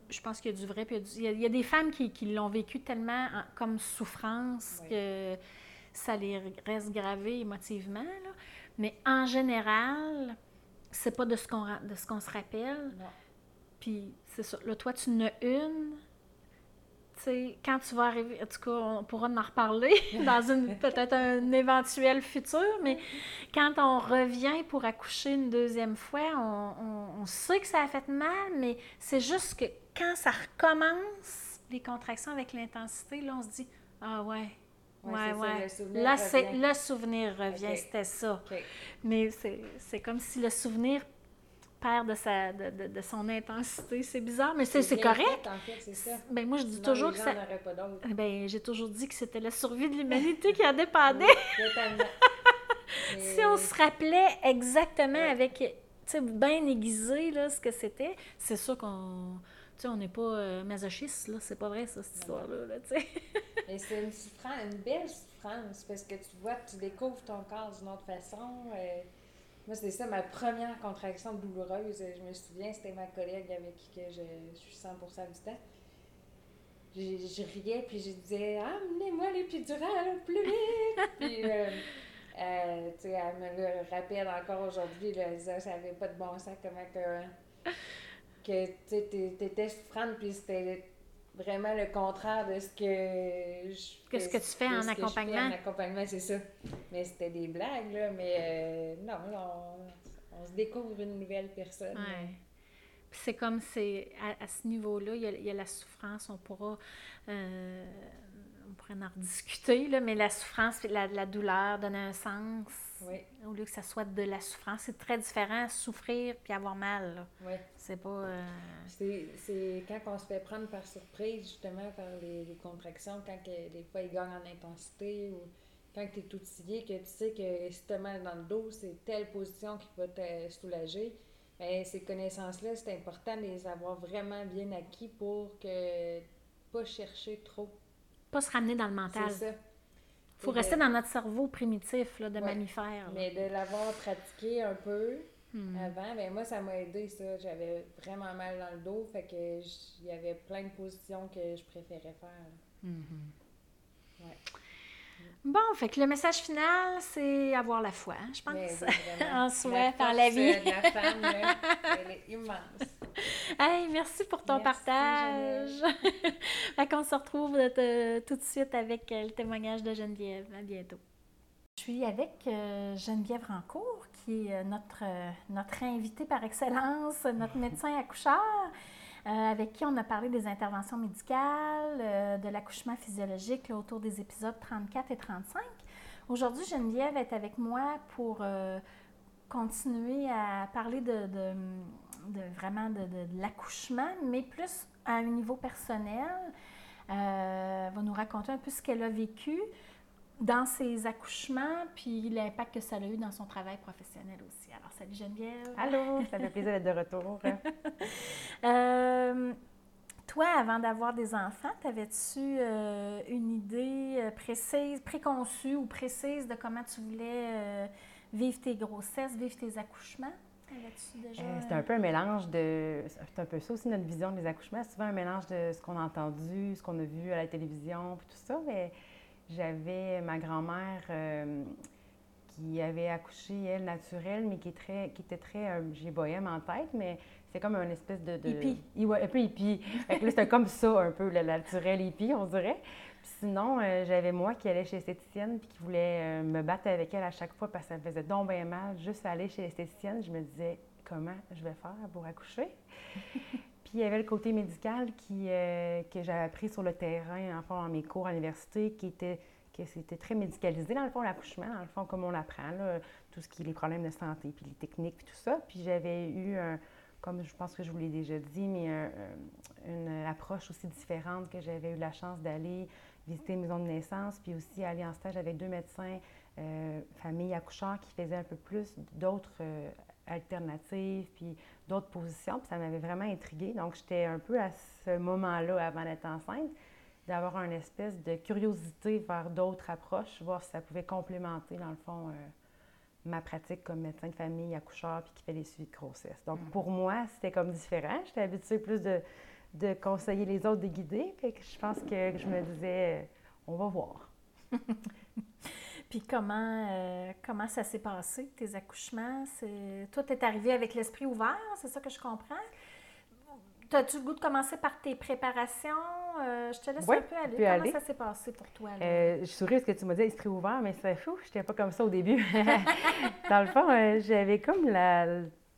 Je pense qu'il y a du vrai. Puis il, y a il y des femmes qui, qui l'ont vécu tellement en- comme souffrance Oui. que ça les reste gravé émotivement. là. Mais en général, c'est pas de ce qu'on de ce qu'on se rappelle. Non. Puis c'est ça. Là, toi, tu en as une. Sais, quand tu vas arriver, en tout cas, on pourra en reparler dans une peut-être un éventuel futur, mais quand on revient pour accoucher une deuxième fois, on, on- on sait que ça a fait mal, mais c'est juste que quand ça recommence, les contractions avec l'intensité, là, on se dit Ah ouais, Ouais, ouais, ça, le là, c'est, le souvenir revient, c'était ça. Mais c'est, c'est comme si le souvenir perd de, sa, de, de- de son intensité. C'est bizarre, mais c'est, correct. en fait, c'est ça. Ben, moi, je dis Sinon, toujours que ça. d'autre. Ben, j'ai toujours dit que c'était la survie de l'humanité qui en dépendait. Oui. Si on se rappelait exactement Ouais. avec, tu sais, bien aiguisé, là, ce que c'était, c'est sûr qu'on. Tu sais, on n'est pas euh, masochiste, là. C'est pas vrai, ça, cette histoire-là, là, tu sais. Mais c'est une souffrance, une belle souffrance, parce que tu vois, tu découvres ton corps d'une autre façon. euh, moi, c'était ça, ma première contraction douloureuse. Je me souviens, c'était ma collègue avec qui je, suis 100% du temps. Je, riais, puis je disais « Amenez-moi l'épidurale plus vite! » Puis, euh, euh, tu sais, elle me le rappelle encore aujourd'hui, elle disait « Ça avait pas de bon sens, comment que... que tu t'étais souffrante, puis c'était vraiment le contraire de ce que je Que ce que tu fais en accompagnement. en accompagnement, c'est ça. Mais c'était des blagues, là, mais euh, non, là, on, on se découvre une nouvelle personne. Ouais. Puis c'est comme c'est à, à ce niveau-là, il y, a, il y a la souffrance, on pourra euh, on pourrait en rediscuter, là, mais la souffrance la, la douleur donne un sens. Oui, Au lieu que ça soit de la souffrance, c'est très différent, souffrir puis avoir mal. là. oui. C'est pas. euh, C'est quand on se fait prendre par surprise, justement, par les, les contractions, quand que, des fois ils gagnent en intensité ou quand tu es outillé, que tu sais que si tu mal dans le dos, c'est telle position qui va te soulager. Ben, ces connaissances-là, c'est important de les avoir vraiment bien acquis pour que pas chercher trop. pas se ramener dans le mental. C'est ça. Il faut rester dans notre cerveau primitif là, de Ouais. mammifère. là. Mais de l'avoir pratiqué un peu Hmm. avant, ben moi, ça m'a aidé, ça. J'avais vraiment mal dans le dos, fait que il y avait plein de positions que je préférais faire. Ouais. Bon, fait que le message final, c'est avoir la foi, hein, je pense. oui. En soi, dans force, la vie. de la femme, là, elle est immense. Hey, merci pour ton Merci, partage. fait qu'on se retrouve euh, tout de suite avec euh, le témoignage de Geneviève. À bientôt. Je suis avec euh, Geneviève Rancourt, qui est notre, euh, notre invitée par excellence, notre médecin accoucheur, euh, avec qui on a parlé des interventions médicales, de l'accouchement physiologique là, autour des épisodes 34 et 35. Aujourd'hui, Geneviève est avec moi pour continuer à parler de, de- de vraiment de, de- de l'accouchement, mais plus à un niveau personnel. Euh, elle va nous raconter un peu ce qu'elle a vécu dans ses accouchements, puis l'impact que ça a eu dans son travail professionnel aussi. Alors, salut Geneviève. Allô, ça fait plaisir d'être de retour. Euh, toi, avant d'avoir des enfants, t'avais-tu euh, une idée euh, précise, préconçue ou précise de comment tu voulais vivre tes grossesses, vivre tes accouchements? Déjà... Euh, c'est un peu un mélange de. C'est un peu ça aussi notre vision des accouchements. C'est souvent un mélange de ce qu'on a entendu, ce qu'on a vu à la télévision, puis tout ça. Mais j'avais ma grand-mère euh, qui avait accouché, elle, naturelle, mais qui, est très, qui était très. euh, J'ai bohème en tête, mais c'est comme un espèce de. de Hippie. I- ouais, un peu hippie. C'était comme ça, un peu, le naturel hippie, on dirait. Puis sinon, euh, j'avais moi qui allais chez l'esthéticienne puis qui voulait euh, me battre avec elle à chaque fois parce que ça me faisait donc bien mal juste aller chez l'esthéticienne. Je me disais, comment je vais faire pour accoucher? puis il y avait le côté médical qui, euh, que j'avais appris sur le terrain, en fait, dans mes cours à l'université, qui était que c'était très médicalisé, dans le fond, l'accouchement, dans le fond, comme on apprend, là, tout ce qui est les problèmes de santé, puis les techniques, puis tout ça. Puis j'avais eu, un, comme je pense que je vous l'ai déjà dit, mais une approche aussi différente que j'avais eu la chance d'aller visiter une maison de naissance, puis aussi aller en stage avec deux médecins, euh, famille accoucheurs, qui faisaient un peu plus d'autres euh, alternatives, puis d'autres positions. Puis ça m'avait vraiment intriguée. Donc, j'étais un peu à ce moment-là, avant d'être enceinte, d'avoir une espèce de curiosité vers d'autres approches, voir si ça pouvait complémenter, dans le fond, euh, ma pratique comme médecin de famille, accoucheur, puis qui fait les suivis de grossesse. Donc, mm. pour moi, c'était comme différent. J'étais habituée plus de de conseiller les autres, de guider. Fait que je pense que je me disais, on va voir. Puis comment, euh, comment ça s'est passé, tes accouchements? Toi, tu es arrivé avec l'esprit ouvert, c'est ça que je comprends? As-tu le goût de commencer par tes préparations? Euh, je te laisse un peu aller. Comment ça s'est passé pour toi? Euh, je suis ce que tu m'as dit, esprit ouvert, mais c'est fou, je n'étais pas comme ça au début. Dans le fond, j'avais comme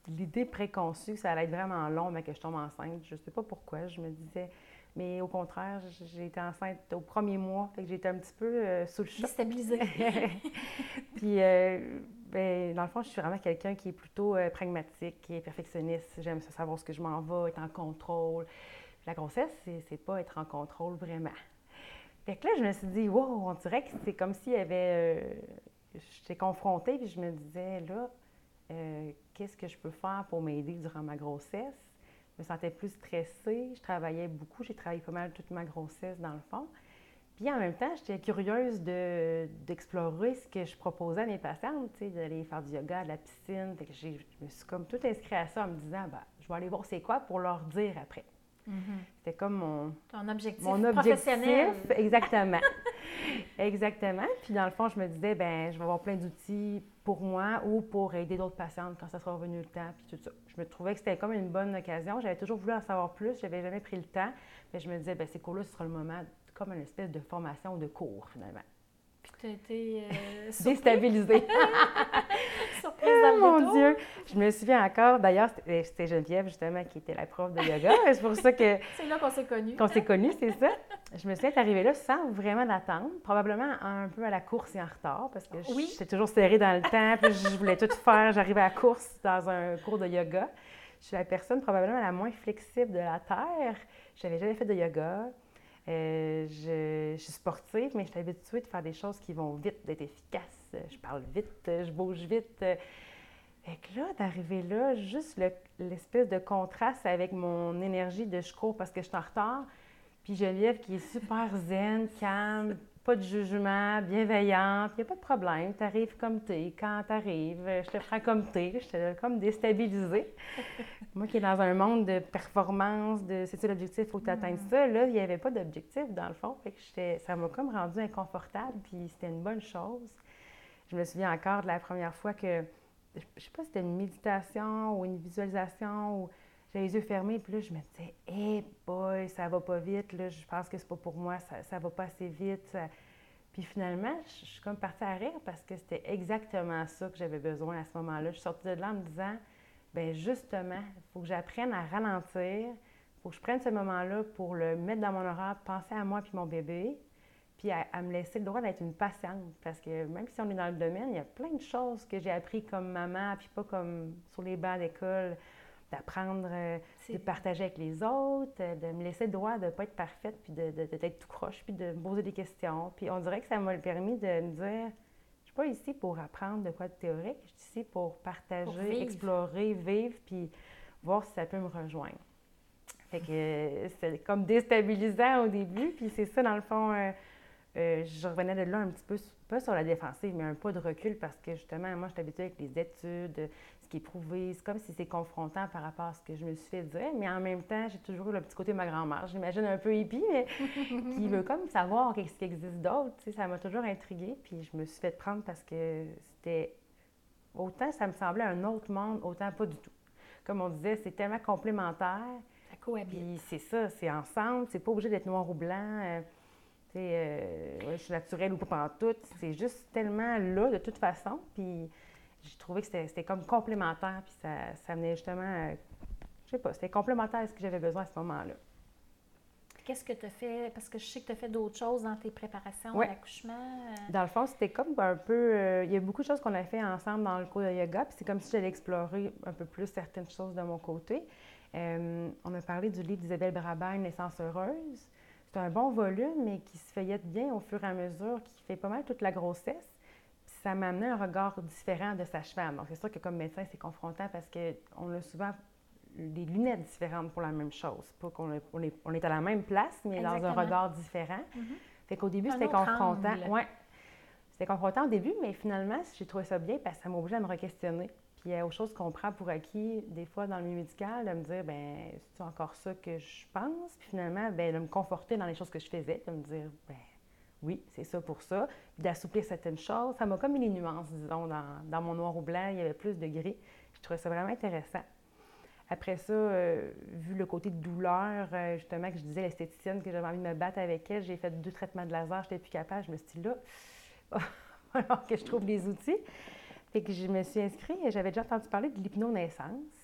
l'idée préconçue ça allait être vraiment long, mais que je tombe enceinte. Je ne sais pas pourquoi. Je me disais, mais au contraire, j'ai été enceinte au premier mois, fait que j'ai été un petit peu euh, sous le choc. Déstabilisée. Puis, euh, ben, dans le fond, je suis vraiment quelqu'un qui est plutôt euh, pragmatique, qui est perfectionniste. J'aime savoir ce que je m'en vais, être en contrôle. La grossesse, c'est pas être en contrôle vraiment. Fait que là, je me suis dit, wow, on dirait que c'est comme s'il y avait. J'étais confrontée, puis je me disais, là, euh, qu'est-ce que je peux faire pour m'aider durant ma grossesse? Je me sentais plus stressée, je travaillais beaucoup, j'ai travaillé pas mal toute ma grossesse dans le fond. Puis en même temps, j'étais curieuse d'explorer ce que je proposais à mes patientes, d'aller faire du yoga, de la piscine. Fait que je me suis comme tout inscrite à ça en me disant, ben, je vais aller voir c'est quoi pour leur dire après. Mm-hmm. C'était comme mon, Ton objectif, mon objectif professionnel. Exactement. exactement. Puis dans le fond, je me disais, ben je vais avoir plein d'outils pour moi ou pour aider d'autres patientes quand ça sera revenu le temps, puis tout ça. Je me trouvais que c'était comme une bonne occasion. J'avais toujours voulu en savoir plus, j'avais jamais pris le temps. Mais je me disais, ben c'est cool, là, ce sera le moment, comme une espèce de formation ou de cours, finalement. Puis tu as été euh, déstabilisée. Surprise oh, mon Dieu! Je me souviens encore, d'ailleurs, c'était Geneviève, justement, qui était la prof de yoga. C'est pour ça que... c'est là qu'on s'est connus. Qu'on s'est connus, c'est ça. Je me suis arrivée là sans vraiment d'attendre, probablement un peu à la course et en retard, parce que j'étais toujours serrée dans le temps, puis je voulais tout faire. J'arrivais à la course dans un cours de yoga. Je suis la personne probablement la moins flexible de la Terre. Je n'avais jamais fait de yoga. Euh, je, suis sportive, mais je suis habituée de faire des choses qui vont vite, d'être efficace. Je parle vite, je bouge vite. Et que là, d'arriver là, juste l'espèce de contraste avec mon énergie de je cours parce que je suis en retard, puis Geneviève qui est super zen, calme, pas de jugement, bienveillante, il n'y a pas de problème. Tu arrives comme tu es. Quand tu arrives, je te prends comme tu es. Je comme déstabilisée. Moi qui est dans un monde de performance, de c'est ça l'objectif, il faut que tu atteignes mm. ça. Là, il n'y avait pas d'objectif dans le fond. Fait que ça m'a comme rendu inconfortable, puis c'était une bonne chose. Je me souviens encore de la première fois que, je ne sais pas si c'était une méditation ou une visualisation ou j'avais les yeux fermés, puis là, je me disais, hey boy, ça va pas vite, là, je pense que c'est pas pour moi, ça, ça va pas assez vite. Puis finalement, je, suis comme partie à rire parce que c'était exactement ça que j'avais besoin à ce moment-là. Je suis sortie de là en me disant, ben justement, il faut que j'apprenne à ralentir, il faut que je prenne ce moment-là pour le mettre dans mon horaire, penser à moi puis mon bébé, puis à, à me laisser le droit d'être une patiente. Parce que même si on est dans le domaine, il y a plein de choses que j'ai appris comme maman, puis pas comme sur les bancs d'école d'apprendre, euh, de partager avec les autres, euh, de me laisser le droit de ne pas être parfaite, puis d'être de, tout croche, puis de me poser des questions. Puis on dirait que ça m'a permis de me dire, je suis pas ici pour apprendre de quoi de théorique, je suis ici pour partager, explorer, vivre, puis voir si ça peut me rejoindre. Fait que euh, c'était comme déstabilisant au début, puis c'est ça, dans le fond, je revenais de là un petit peu, pas sur la défensive, mais un peu de recul parce que justement, moi, je suis habituée avec les études, qui est prouvé. C'est comme si c'est confrontant par rapport à ce que je me suis fait dire, mais en même temps, j'ai toujours eu le petit côté de ma grand-mère. J'imagine un peu hippie, mais qui veut comme savoir qu'est-ce qui existe d'autre. Tu sais, ça m'a toujours intriguée, puis je me suis fait prendre parce que c'était... Autant ça me semblait un autre monde, autant pas du tout. Comme on disait, c'est tellement complémentaire. Ça cohabite. Puis c'est ça, c'est ensemble, c'est pas obligé d'être noir ou blanc. Euh, euh, je suis naturelle ou pas en tout. C'est juste tellement là, de toute façon. Puis j'ai trouvé que c'était comme complémentaire, puis ça, ça venait justement, je sais pas, c'était complémentaire à ce que j'avais besoin à ce moment-là. Qu'est-ce que tu as fait? Parce que je sais que tu as fait d'autres choses dans tes préparations à l'accouchement. Euh. Dans le fond, c'était comme un peu. Euh, il y a beaucoup de choses qu'on a fait ensemble dans le cours de yoga, puis c'est comme si j'allais explorer un peu plus certaines choses de mon côté. Euh, on a parlé du livre d'Isabelle Brabin, Naissance heureuse. C'est un bon volume, mais qui se feuillette bien au fur et à mesure, qui fait pas mal toute la grossesse. Ça m'a amené un regard différent de sa femme Donc, c'est sûr que comme médecin, c'est confrontant parce qu'on a souvent des lunettes différentes pour la même chose. Pas qu'on on est, à la même place, mais dans un regard différent. Mm-hmm. Fait qu'au début, c'était confrontant. Ouais. C'était confrontant au début, mais finalement, j'ai trouvé ça bien parce que ça m'a obligé à me re-questionner. Puis il y a autre chose qu'on prend pour acquis, des fois, dans le milieu médical, de me dire, ben c'est encore ça que je pense. Puis finalement, ben de me conforter dans les choses que je faisais, de me dire, ben oui, c'est ça pour ça. Puis d'assouplir certaines choses. Ça m'a comme mis les nuances, disons, dans, mon noir ou blanc, il y avait plus de gris. Je trouvais ça vraiment intéressant. Après ça, euh, vu le côté de douleur, euh, justement, que je disais l'esthéticienne que j'avais envie de me battre avec elle, j'ai fait deux traitements de laser, je n'étais plus capable. Je me suis dit là, alors que je trouve les outils. Fait que je me suis inscrite et j'avais déjà entendu parler de l'hypnonaissance.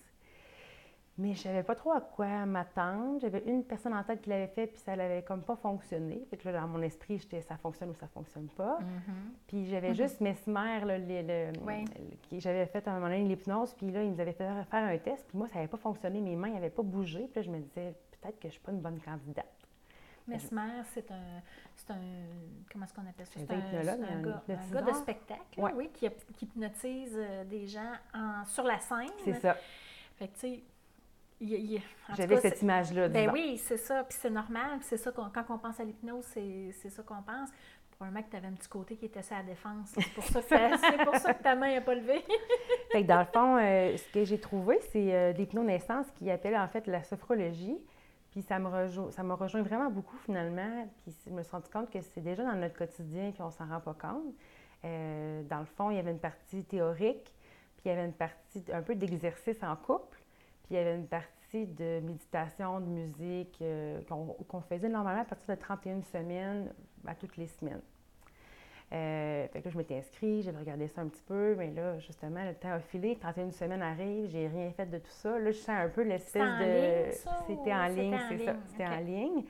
Mais je savais pas trop à quoi m'attendre. J'avais une personne en tête qui l'avait fait, puis ça n'avait comme pas fonctionné. Fait que là, dans mon esprit, j'étais ça fonctionne ou ça fonctionne pas. Mm-hmm. Puis j'avais mm-hmm. juste Mesmer, là, le, qui j'avais fait à un moment donné l'hypnose, puis là, ils nous avaient fait faire un test, puis moi, ça n'avait pas fonctionné, mes mains n'avaient pas bougé. Puis là, je me disais, peut-être que je suis pas une bonne candidate. Mesmer, c'est un, c'est un. Comment est-ce qu'on appelle ça? C'est un, un, gars, un, gars, de spectacle, oui, qui, qui hypnotise euh, des gens en, sur la scène. C'est ça. Fait que, tu sais, j'avais cette image-là. Ben oui, c'est ça. Puis c'est normal. c'est ça, quand on pense à l'hypnose, c'est ça qu'on pense. Probablement que tu avais un petit côté qui était à la défense. C'est pour, ça que pour ça que ta main n'a pas levé. fait que dans le fond, euh, ce que j'ai trouvé, c'est euh, l'hypnonaissance qui appelle en fait la sophrologie. Puis ça me rejoint, ça m'a rejoint vraiment beaucoup finalement. Puis je me suis rendu compte que c'est déjà dans notre quotidien qu'on s'en rend pas compte. Euh, dans le fond, il y avait une partie théorique, puis il y avait une partie un peu d'exercice en couple il y avait une partie de méditation, de musique euh, qu'on faisait normalement à partir de 31 semaines à toutes les semaines. Euh, fait que je m'étais inscrite, j'avais regardé ça un petit peu, mais là, justement, le temps a filé, 31 semaines arrivent, j'ai rien fait de tout ça. Là, je sens un peu l'espèce de. C'était en ligne, c'est ça. C'était en ligne.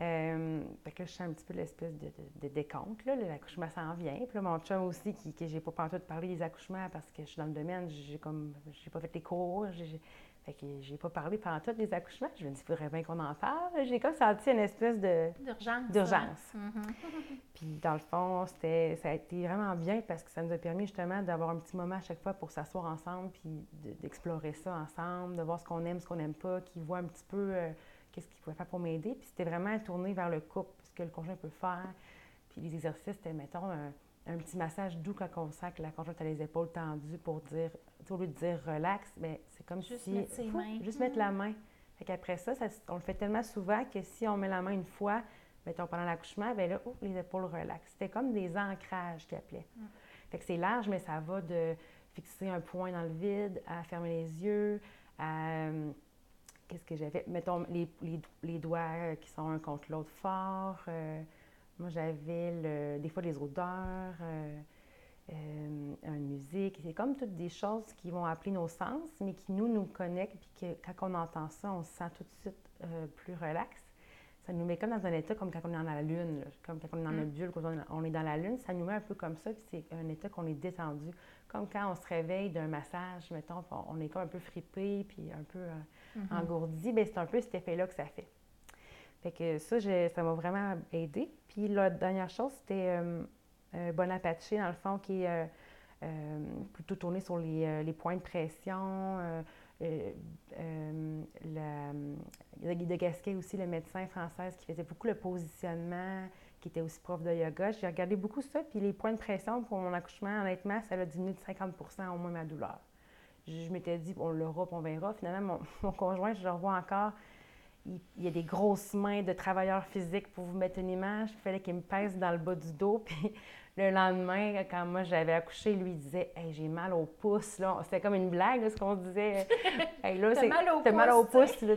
Euh, fait que là, je sens un petit peu l'espèce de, de, décompte. L'accouchement s'en vient. Puis là, mon chum aussi, qui, qui j'ai pas pensé de parler des accouchements parce que je suis dans le domaine, j'ai comme j'ai pas fait les cours. Fait que j'ai pas parlé pendant tous les accouchements. Je me dis, il faudrait bien qu'on en parle. J'ai comme senti une espèce de... D'urgence. D'urgence. Mm-hmm. Puis dans le fond, c'était, ça a été vraiment bien parce que ça nous a permis justement d'avoir un petit moment à chaque fois pour s'asseoir ensemble puis d'explorer ça ensemble, de voir ce qu'on aime, ce qu'on n'aime pas, qui voit un petit peu euh, qu'est-ce qu'il pouvait faire pour m'aider. Puis c'était vraiment tourné vers le couple, ce que le conjoint peut faire. Puis les exercices, c'était, mettons, un, un petit massage doux quand on sent que la conjointe a les épaules tendues pour dire au lieu de dire relax, mais ben, c'est comme juste si. Mettre ses mains. Juste mettre la main. Fait qu'après ça, on le fait tellement souvent que si on met la main une fois, mettons pendant l'accouchement, bien là, oh, les épaules relaxent. C'était comme des ancrages qui appelaient. Mm. Fait que c'est large, mais ça va de fixer un point dans le vide, à fermer les yeux, à. Euh, qu'est-ce que j'avais? Mettons les, les, doigts qui sont un contre l'autre fort. Euh, moi, j'avais des fois les odeurs. Euh, euh, une musique. C'est comme toutes des choses qui vont appeler nos sens, mais qui nous, nous connectent, puis que quand on entend ça, on se sent tout de suite euh, plus relax. Ça nous met comme dans un état comme quand on est dans la lune, comme quand on est dans notre mm. bulle, quand on est dans la lune, ça nous met un peu comme ça, puis c'est un état qu'on est détendu. Comme quand on se réveille d'un massage, mettons, on est comme un peu fripé, puis un peu mm-hmm. engourdi, bien c'est un peu cet effet-là que ça fait. Fait que ça, ça m'a vraiment aidé. Puis la dernière chose, c'était euh, dans le fond, qui est euh, euh, plutôt tourné sur les, points de pression. Euh, la, de Gasquet aussi, le médecin française qui faisait beaucoup le positionnement, qui était aussi prof de yoga. J'ai regardé beaucoup ça, puis les points de pression pour mon accouchement, honnêtement, ça a diminué de 50% au moins ma douleur. Je, m'étais dit, on l'aura, on verra. Finalement, mon, conjoint, je le revois encore, il, y a des grosses mains de travailleurs physiques pour vous mettre une image. Il fallait qu'il me pèse dans le bas du dos. Puis le lendemain, quand moi j'avais accouché, lui il disait hey, j'ai mal au pouce. C'était comme une blague, ce qu'on disait. hey, là, c'est mal au pouce. mal au pouce, là,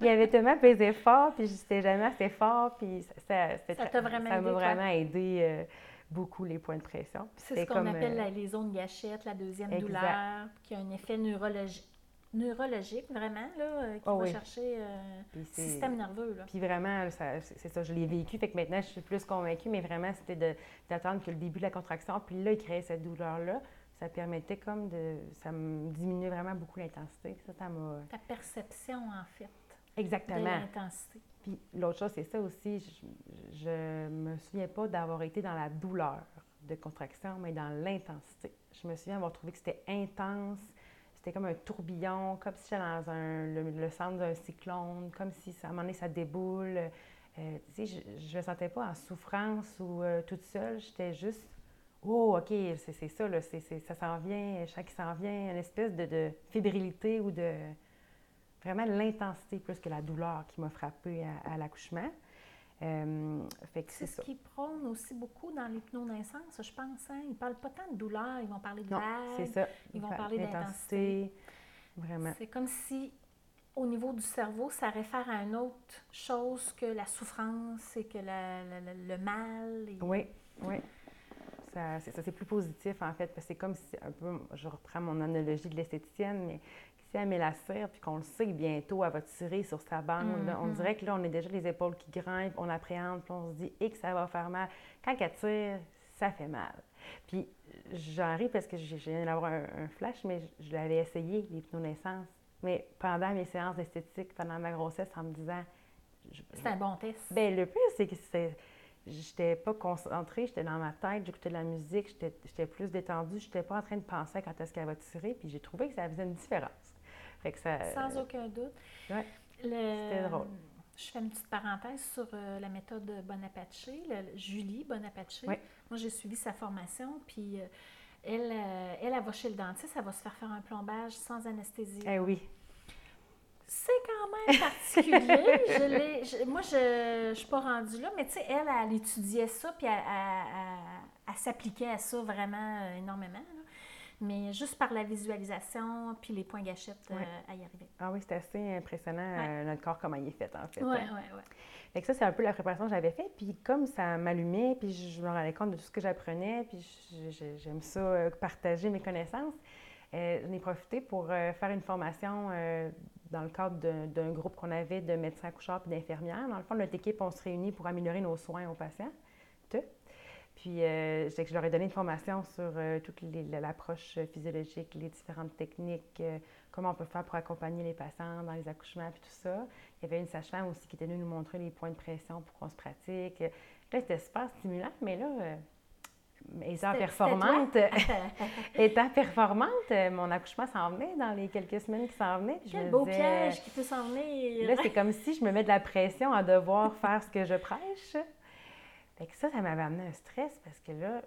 il avait tellement pesé fort, puis j'étais jamais assez fort. Puis ça, ça m'a vraiment, aidé. Euh, beaucoup les points de pression. C'est ce qu'on appelle euh, les zones gâchettes, la deuxième douleur, qui a un effet neurologique neurologique, vraiment, là, euh, qui Ah va oui. chercher euh, le système nerveux. Là. Puis vraiment, c'est ça, je l'ai vécu. Fait que maintenant, je suis plus convaincue, mais vraiment, c'était de- d'attendre que le début de la contraction. Puis là, il créait cette douleur-là. Ça permettait comme de. Ça me diminuait vraiment beaucoup l'intensité. Ça, ça m'a. Ta perception, en fait, de Exactement. l'intensité. Puis l'autre chose, c'est ça aussi. Je, je me souviens pas d'avoir été dans la douleur de contraction, mais dans l'intensité. Je me souviens avoir trouvé que c'était intense. C'était comme un tourbillon, comme si j'étais dans le, centre d'un cyclone, comme si à un moment donné, ça déboule. Euh, tu sais, je ne me sentais pas en souffrance ou euh, toute seule. J'étais juste, oh, OK, c'est ça, là, ça s'en vient, qu'il s'en vient, une espèce de, fébrilité ou de vraiment l'intensité plus que la douleur qui m'a frappée à l'accouchement. Euh, C'est ce ça. qui prône aussi beaucoup dans l'hypnonaissance, je pense. Hein? Ils ne parlent pas tant de douleur, ils vont parler de ça. ils vont parler l'intensité, Vraiment. C'est comme si, au niveau du cerveau, ça réfère à une autre chose que la souffrance et que la- la- la- le mal. et- Oui, oui. Ça, c'est ça, c'est plus positif en fait, parce que c'est comme si, un peu, je reprends mon analogie de l'esthéticienne, mais si elle met la cire, puis qu'on le sait bientôt, elle va tirer sur sa bande, là, on dirait que là, on a déjà les épaules qui grimpent, on appréhende, puis on se dit, et que ça va faire mal. Quand elle tire, ça fait mal. Puis j'en ris parce que j'ai- viens d'avoir un, un flash, mais je, je l'avais essayé, l'hypnonaissance. Mais pendant mes séances d'esthétique, pendant ma grossesse, en me disant, C'est un bon test. ben, le pire, c'est que c'est. J'étais pas concentrée, j'étais dans ma tête, j'écoutais de la musique, j'étais j'étais plus détendue, j'étais pas en train de penser à quand est-ce qu'elle va tirer, puis j'ai trouvé que ça faisait une différence. Fait que ça. Sans aucun doute. ouais. Le- C'était drôle. Je fais une petite parenthèse sur euh, la méthode Bonapace, le- Julie Bonapace. Oui. Moi, j'ai suivi sa formation, puis euh, elle, euh, elle, elle va chez le dentiste, elle va se faire faire un plombage sans anesthésie. Eh oui. C'est quand même particulier. Je moi, je ne suis pas rendue là, mais tu sais, elle, elle étudiait ça, puis elle, elle- s'appliquait à ça vraiment euh, énormément. là. Mais juste par la visualisation, puis les points gâchettes, euh, à y arriver. Ah oui, c'est assez impressionnant, euh, notre corps, comment il est fait, en fait. Oui, hein. oui, oui. Fait que ça, c'est un peu la préparation que j'avais faite. Puis comme ça m'allumait, puis je me rendais compte de tout ce que j'apprenais, puis j'aime ça, euh, partager mes connaissances, euh, j'en ai profité pour euh, faire une formation dans le cadre d'un- groupe qu'on avait de médecins accoucheurs et d'infirmières. Dans le fond, notre équipe, on se réunit pour améliorer nos soins aux patients. Puis, euh, que je leur ai donné une formation sur euh, toute l'approche physiologique, les différentes techniques, euh, comment on peut faire pour accompagner les patients dans les accouchements, puis tout ça. Il y avait une sage-femme aussi qui était venue nous montrer les points de pression pour qu'on se pratique. Là, c'était super stimulant, mais là, euh, étant performante, étant performante, mon accouchement s'en venait dans les quelques semaines qui s'en venaient. puis je Quel me beau disais, piège qui peut s'en venir. Là, c'est comme si je me mets de la pression à devoir faire ce que je prêche. Fait ça, ça m'avait amené un stress parce que là,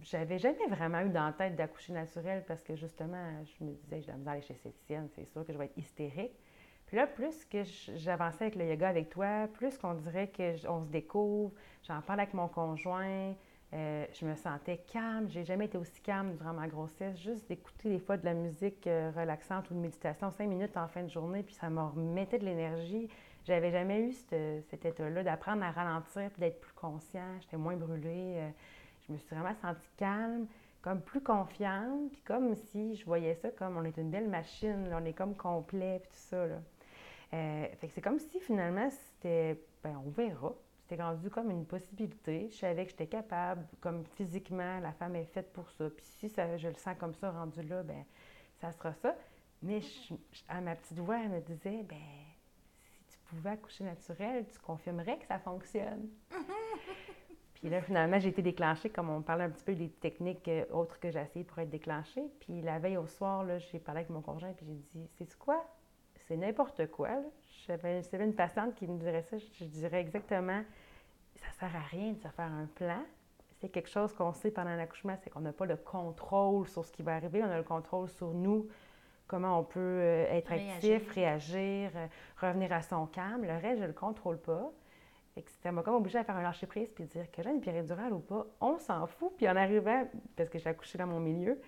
j'avais jamais vraiment eu dans la tête d'accoucher naturel parce que justement, je me disais, misère à aller chez l'esthéticienne, c'est sûr que je vais être hystérique. Puis là, plus que je- j'avançais avec le yoga avec toi, plus qu'on dirait qu'on se découvre, j'en parle avec mon conjoint, euh, je me sentais calme. J'ai jamais été aussi calme durant ma grossesse. Juste d'écouter des fois de la musique euh, relaxante ou de méditation, cinq minutes en fin de journée, puis ça me remettait de l'énergie. J'avais jamais eu cette- cet état-là d'apprendre à ralentir puis d'être plus conscient. J'étais moins brûlée. euh, je me suis vraiment sentie calme, comme plus confiante, puis comme si je voyais ça comme on est une belle machine, on est comme complet, puis tout ça. Là. Euh, fait que c'est comme si finalement c'était, ben on verra. C'était rendu comme une possibilité. Je savais que j'étais capable, comme physiquement, la femme est faite pour ça. Puis si ça, je le sens comme ça, rendu là, ben ça sera ça. Mais à ma petite voix, elle me disait, ben pouvais accoucher naturel, tu confirmerais que ça fonctionne. Puis là, finalement, j'ai été déclenchée, comme on parlait un petit peu des techniques euh, autres que j'ai essayé pour être déclenchée. Puis la veille au soir, j'ai parlé avec mon conjoint, puis j'ai dit, c'est quoi? C'est n'importe quoi. J'avais une patiente qui me dirait ça, je, dirais exactement, ça sert à rien de se faire un plan. C'est quelque chose qu'on sait pendant l'accouchement, c'est qu'on n'a pas de contrôle sur ce qui va arriver, on a le contrôle sur nous, comment on peut euh, être Réagir. actif, réagir, euh, revenir à son calme. Le reste, je ne le contrôle pas. Fait ça m'a comme obligée à faire un lâcher prise puis dire que j'ai une péridurale ou pas, on s'en fout. Puis en arrivant, parce que j'ai accouché dans mon milieu,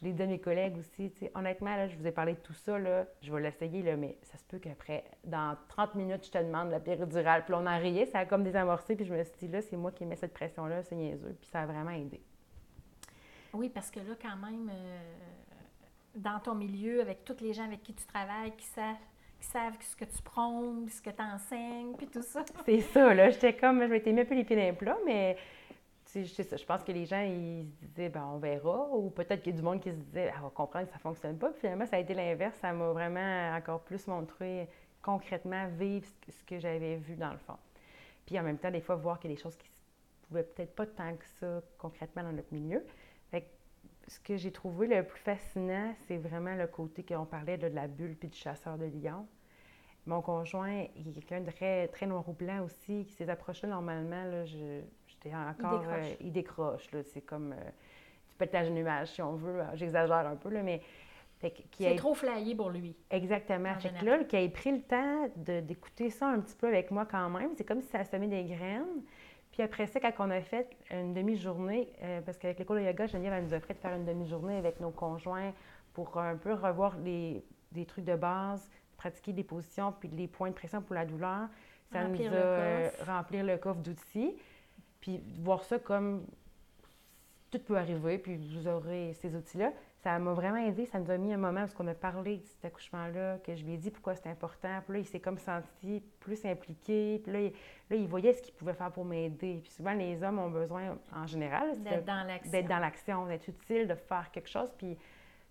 je l'ai dit à mes collègues aussi, tu sais, honnêtement, là, je vous ai parlé de tout ça, là, je vais l'essayer, là, mais ça se peut qu'après, dans 30 minutes, je te demande la péridurale. Puis là, on en riait, ça a comme désamorcé, puis je me suis dit, là, c'est moi qui mets cette pression-là, c'est niaiseux, puis ça a vraiment aidé. Oui, parce que là, quand même, euh, dans ton milieu, avec tous les gens avec qui tu travailles, qui savent, qui savent ce que tu prônes, ce que tu enseignes, puis tout ça. C'est ça, là. J'étais comme, je m'étais mis un peu les pieds dans mais c'est ça. Je pense que les gens, ils se disaient, ben, on verra. Ou peut-être qu'il y a du monde qui se disait, ah, on va comprendre que ça ne fonctionne pas. Puis finalement, ça a été l'inverse. Ça m'a vraiment encore plus montré concrètement vivre ce que j'avais vu dans le fond. Puis en même temps, des fois, voir qu'il y a des choses qui ne pouvaient peut-être pas tant que ça concrètement dans notre milieu. Ce que j'ai trouvé le plus fascinant, c'est vraiment le côté qu'on parlait de la bulle puis du chasseur de lions. Mon conjoint il est quelqu'un de très, très noir ou blanc aussi, qui s'est approché normalement. Là, j'étais encore. Il décroche. Euh, c'est comme. Euh, être la nuage si on veut. J'exagère un peu, là, mais c'est trop flyé pour lui. Exactement. Fait que là, qu'il ait pris le temps d'écouter ça un petit peu avec moi quand même, c'est comme si ça semé des graines. Puis après ça, quand on a fait une demi-journée, euh, parce qu'avec l'école de yoga, Geneviève nous a fait de faire une demi-journée avec nos conjoints pour un peu revoir les, des trucs de base, pratiquer des positions, puis les points de pression pour la douleur. Ça nous a remplir le coffre d'outils. Puis voir ça comme tout peut arriver, puis vous aurez ces outils-là ça m'a vraiment aidé. Ça nous a mis un moment où on a parlé de cet accouchement-là, que je lui ai dit pourquoi c'était important. Puis là, il s'est comme senti plus impliqué. Puis là, il, voyait ce qu'il pouvait faire pour m'aider. Puis souvent, les hommes ont besoin, en général, d'être dans l'action, d'être utile, de faire quelque chose. Puis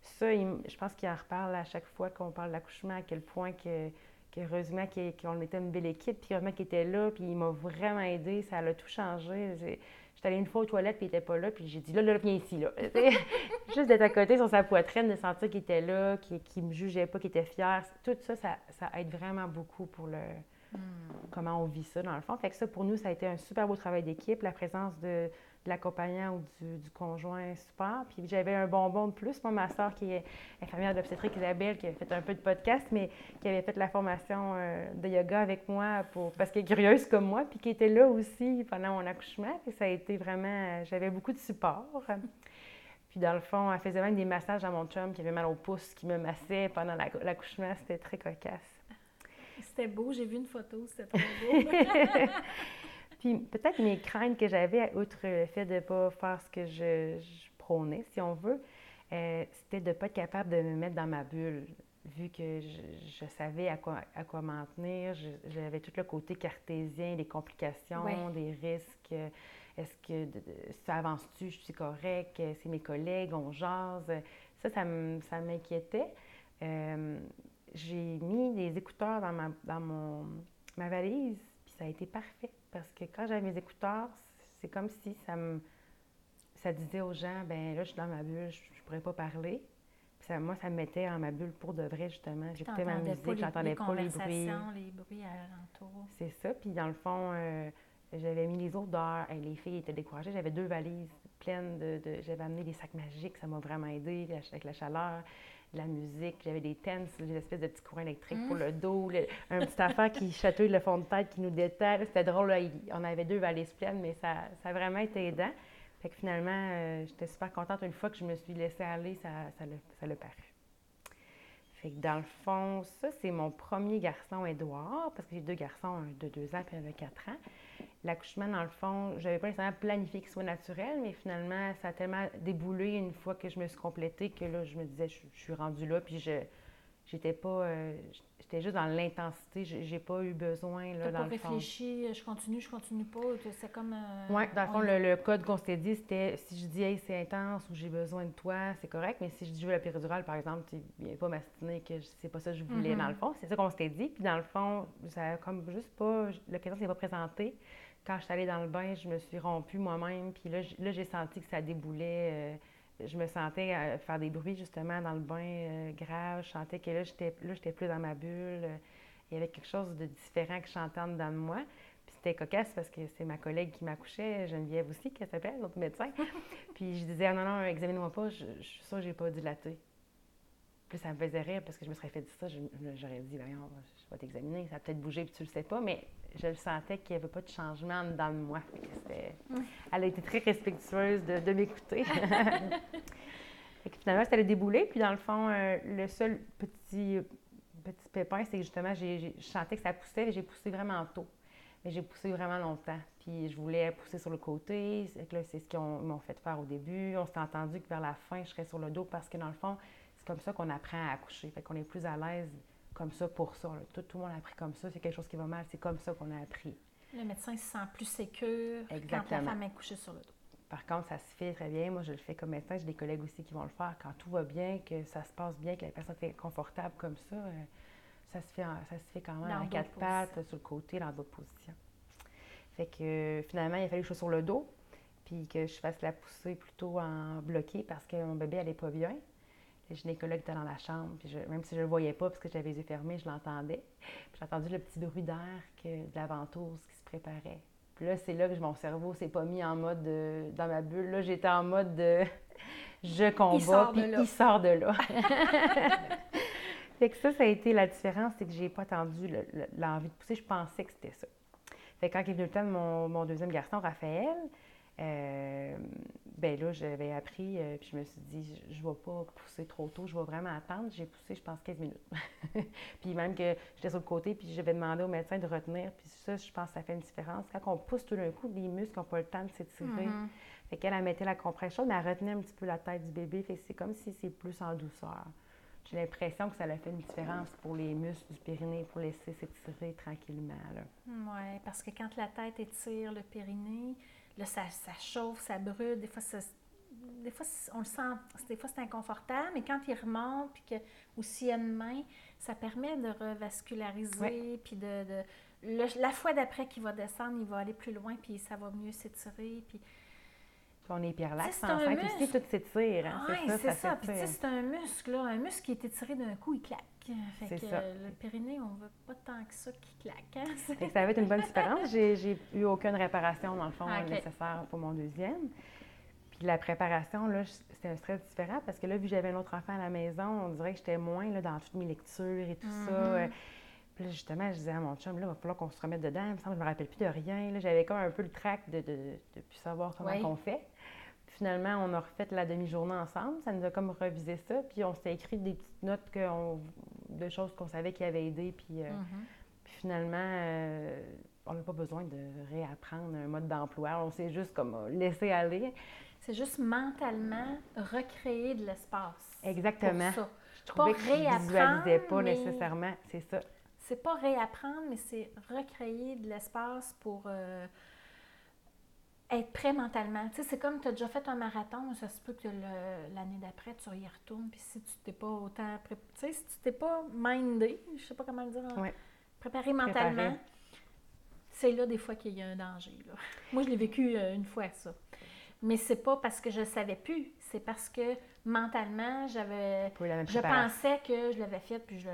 ça, je pense qu'il en reparle à chaque fois qu'on parle d'accouchement, à quel point que, heureusement qu'on était une belle équipe, puis heureusement qu'il était là, puis il m'a vraiment aidé. Ça a tout changé. J'étais allée une fois aux toilettes, puis il n'était pas là, puis j'ai dit là, là, viens ici, là. Juste d'être à côté sur sa poitrine, de sentir qu'il était là, qu'il ne me jugeait pas, qu'il était fier. Tout ça, ça, aide vraiment beaucoup pour le. Hmm. Comment on vit ça, dans le fond. Fait que ça, pour nous, ça a été un super beau travail d'équipe. La présence de, de l'accompagnant ou du, conjoint super. Puis j'avais un bonbon de plus. Moi, ma soeur, qui est infirmière d'obstétrique, Isabelle, qui a fait un peu de podcast, mais qui avait fait la formation euh, de yoga avec moi pour, parce qu'elle est curieuse comme moi, puis qui était là aussi pendant mon accouchement. Puis ça a été vraiment... J'avais beaucoup de support. Puis dans le fond, elle faisait même des massages à mon chum qui avait mal au pouce, qui me massait pendant l'accouchement. C'était très cocasse. C'était beau, j'ai vu une photo, c'était trop beau. Puis peut-être mes craintes que j'avais, outre le fait de ne pas faire ce que je, prônais, si on veut, euh, c'était de ne pas être capable de me mettre dans ma bulle. Vu que je, savais à quoi, à quoi m'en tenir, j'avais tout le côté cartésien, les complications, des risques. Est-ce que ça avance-tu, je suis correct, c'est mes collègues, on jase. Ça, ça m'inquiétait. Euh, j'ai mis des écouteurs dans ma, dans mon, ma valise, puis ça a été parfait. Parce que quand j'avais mes écouteurs, c'est comme si ça me ça disait aux gens, ben là, je suis dans ma bulle, je, ne pourrais pas parler. Puis ça, moi, ça me mettait en ma bulle pour de vrai, justement. J'écoutais ma musique, j'entendais pas les bruits. les bruits alentours. C'est ça. Puis dans le fond, euh, j'avais mis les odeurs. et les filles étaient découragées. J'avais deux valises pleines de... de j'avais amené des sacs magiques, ça m'a vraiment aidé avec la chaleur la musique, j'avais des tens, des espèces de petits courants électriques pour le dos, un petit affaire qui chatouille le fond de tête, qui nous détale. C'était drôle, on avait deux valises pleines, mais ça, ça a vraiment été aidant. Fait que finalement, euh, j'étais super contente. Une fois que je me suis laissée aller, ça, ça l'a paru. Fait que dans le fond, ça, c'est mon premier garçon, Édouard, parce que j'ai deux garçons, un de deux ans et un de quatre ans. L'accouchement, dans le fond, je n'avais pas nécessairement planifié qu'il soit naturel, mais finalement, ça a tellement déboulé une fois que je me suis complétée que là, je me disais, je, suis rendue là, puis je j'étais pas. Euh, j'étais juste dans l'intensité, j'ai pas eu besoin, là, dans pas le réfléchi, euh, je continue, je continue pas, c'est comme. Euh, oui, dans le fond, le, code qu'on s'était dit, c'était si je dis, hey, c'est intense ou j'ai besoin de toi, c'est correct, mais si je dis, je veux la péridurale, par exemple, tu viens pas m'astiner que c'est pas ça que je voulais, dans le mm-hmm. fond. C'est ça qu'on s'était dit, puis dans le fond, ça a comme juste pas. L'occasion s'est pas présentée quand je suis allée dans le bain, je me suis rompue moi-même. Puis là, j'ai senti que ça déboulait. Euh, je me sentais euh, faire des bruits justement dans le bain euh, grave. Je sentais que là, j'étais là, j'étais plus dans ma bulle. il y avait quelque chose de différent que je chantais en dedans de moi. Puis c'était cocasse parce que c'est ma collègue qui m'accouchait, Geneviève aussi, qui s'appelle, l'autre médecin. puis je disais, ah, non, non, examine-moi pas, je, je, suis sûre que j'ai pas dilaté. Puis ça me faisait rire parce que je me serais fait dire ça. J'aurais dit, voyons, je vais t'examiner, ça a peut-être bougé puis tu le sais pas, mais je le sentais qu'il n'y avait pas de changement dans moi. Elle a été très respectueuse de, m'écouter. finalement, ça allait débouler. Puis dans le fond, euh, le seul petit, petit pépin, c'est que justement, je sentais que ça poussait, et j'ai poussé vraiment tôt. Mais j'ai poussé vraiment longtemps. Puis je voulais pousser sur le côté. C'est ce qu'ils m'ont fait faire au début. On s'est entendu que vers la fin, je serais sur le dos parce que dans le fond, c'est comme ça qu'on apprend à accoucher. Fait qu'on est plus à l'aise comme ça pour ça. Tout, tout le monde a appris comme ça. C'est quelque chose qui va mal, c'est comme ça qu'on a appris. Le médecin se sent plus sécure quand la femme est couchée sur le dos. Par contre, ça se fait très bien. Moi, je le fais comme médecin. J'ai des collègues aussi qui vont le faire. Quand tout va bien, que ça se passe bien, que la personne est confortable comme ça, euh, ça, se fait ça se fait quand même à quatre pattes, sur le côté, dans d'autres positions. Fait que finalement, il a fallu que je sois sur le dos, puis que je fasse la poussée plutôt en bloqué parce que mon bébé n'allait pas bien. Le gynécologue était dans la chambre, puis même si je ne le voyais pas parce que j'avais les yeux fermés, je l'entendais. J'ai entendu le petit bruit d'air de la ventouse qui se préparait. Puis là, c'est là que mon cerveau s'est pas mis en mode dans ma bulle. Là, j'étais en mode de je combat, puis il sort de là. fait que ça, ça a été la différence, c'est que j'ai pas attendu l'envie de pousser. Je pensais que c'était ça. Fait que quand il est venu le temps de mon, mon deuxième garçon, Raphaël, euh, ben là, j'avais appris, euh, puis je me suis dit, je ne vais pas pousser trop tôt, je vais vraiment attendre. J'ai poussé, je pense, 15 minutes. puis même que j'étais sur le côté, puis j'avais demandé au médecin de retenir, puis ça, je pense que ça fait une différence. Quand on pousse tout d'un coup, les muscles n'ont pas le temps de s'étirer. Mm-hmm. Fait qu'elle, a mettait la compression, mais elle retenait un petit peu la tête du bébé. Fait que c'est comme si c'est plus en douceur. J'ai l'impression que ça a fait une différence pour les muscles du périnée, pour laisser s'étirer tranquillement. Oui, parce que quand la tête étire le périnée, Là, ça, chauffe, ça brûle. Des fois, des fois, on le sent, des fois c'est inconfortable, mais quand il remonte, puis que aussi il y a une main, ça permet de revasculariser, puis de, la fois d'après qu'il va descendre, il va aller plus loin, puis ça va mieux s'étirer, puis... On est hyperlaxe, en fait, aussi, tout s'étire. Hein, oui, c'est ça. Puis, c'est un muscle, là. Un muscle qui est étiré d'un coup, il claque. Fait que ça. le périnée, on veut pas tant que ça qui claque. Hein? ça avait été une bonne différence. J'ai eu aucune réparation, dans le fond, ah, nécessaire pour mon deuxième. Puis la préparation, là, c'était un stress différent parce que là, vu que j'avais un autre enfant à la maison, on dirait que j'étais moins là, dans toutes mes lectures et tout ça. Mm-hmm. Puis là, justement, je disais à mon chum, là, il va falloir qu'on se remette dedans. Il me semble que je me rappelle plus de rien. J'avais comme un peu le trac de ne plus savoir comment on fait finalement, on a refait la demi-journée ensemble. Ça nous a comme revisé ça. Puis on s'est écrit des petites notes de choses qu'on savait qui avaient aidé. Puis, euh, mm-hmm. finalement, euh, on n'a pas besoin de réapprendre un mode d'emploi. On s'est juste comme laissé aller. C'est juste mentalement recréer de l'espace. Exactement. Pour ça. Je trouvais que je visualisais pas nécessairement. C'est ça. C'est pas réapprendre, mais c'est recréer de l'espace pour. Euh, être prêt mentalement. Tu sais, c'est comme tu as déjà fait un marathon, ça se peut que l'année d'après, tu y retournes, puis si tu t'es pas autant Tu sais, si tu t'es pas mindé, je sais pas comment le dire, préparé mentalement, c'est là des fois qu'il y a un danger. Moi, je l'ai vécu euh, une fois, ça. Mais c'est pas parce que je savais plus, c'est parce que mentalement, j'avais. Je pensais que je l'avais fait, puis je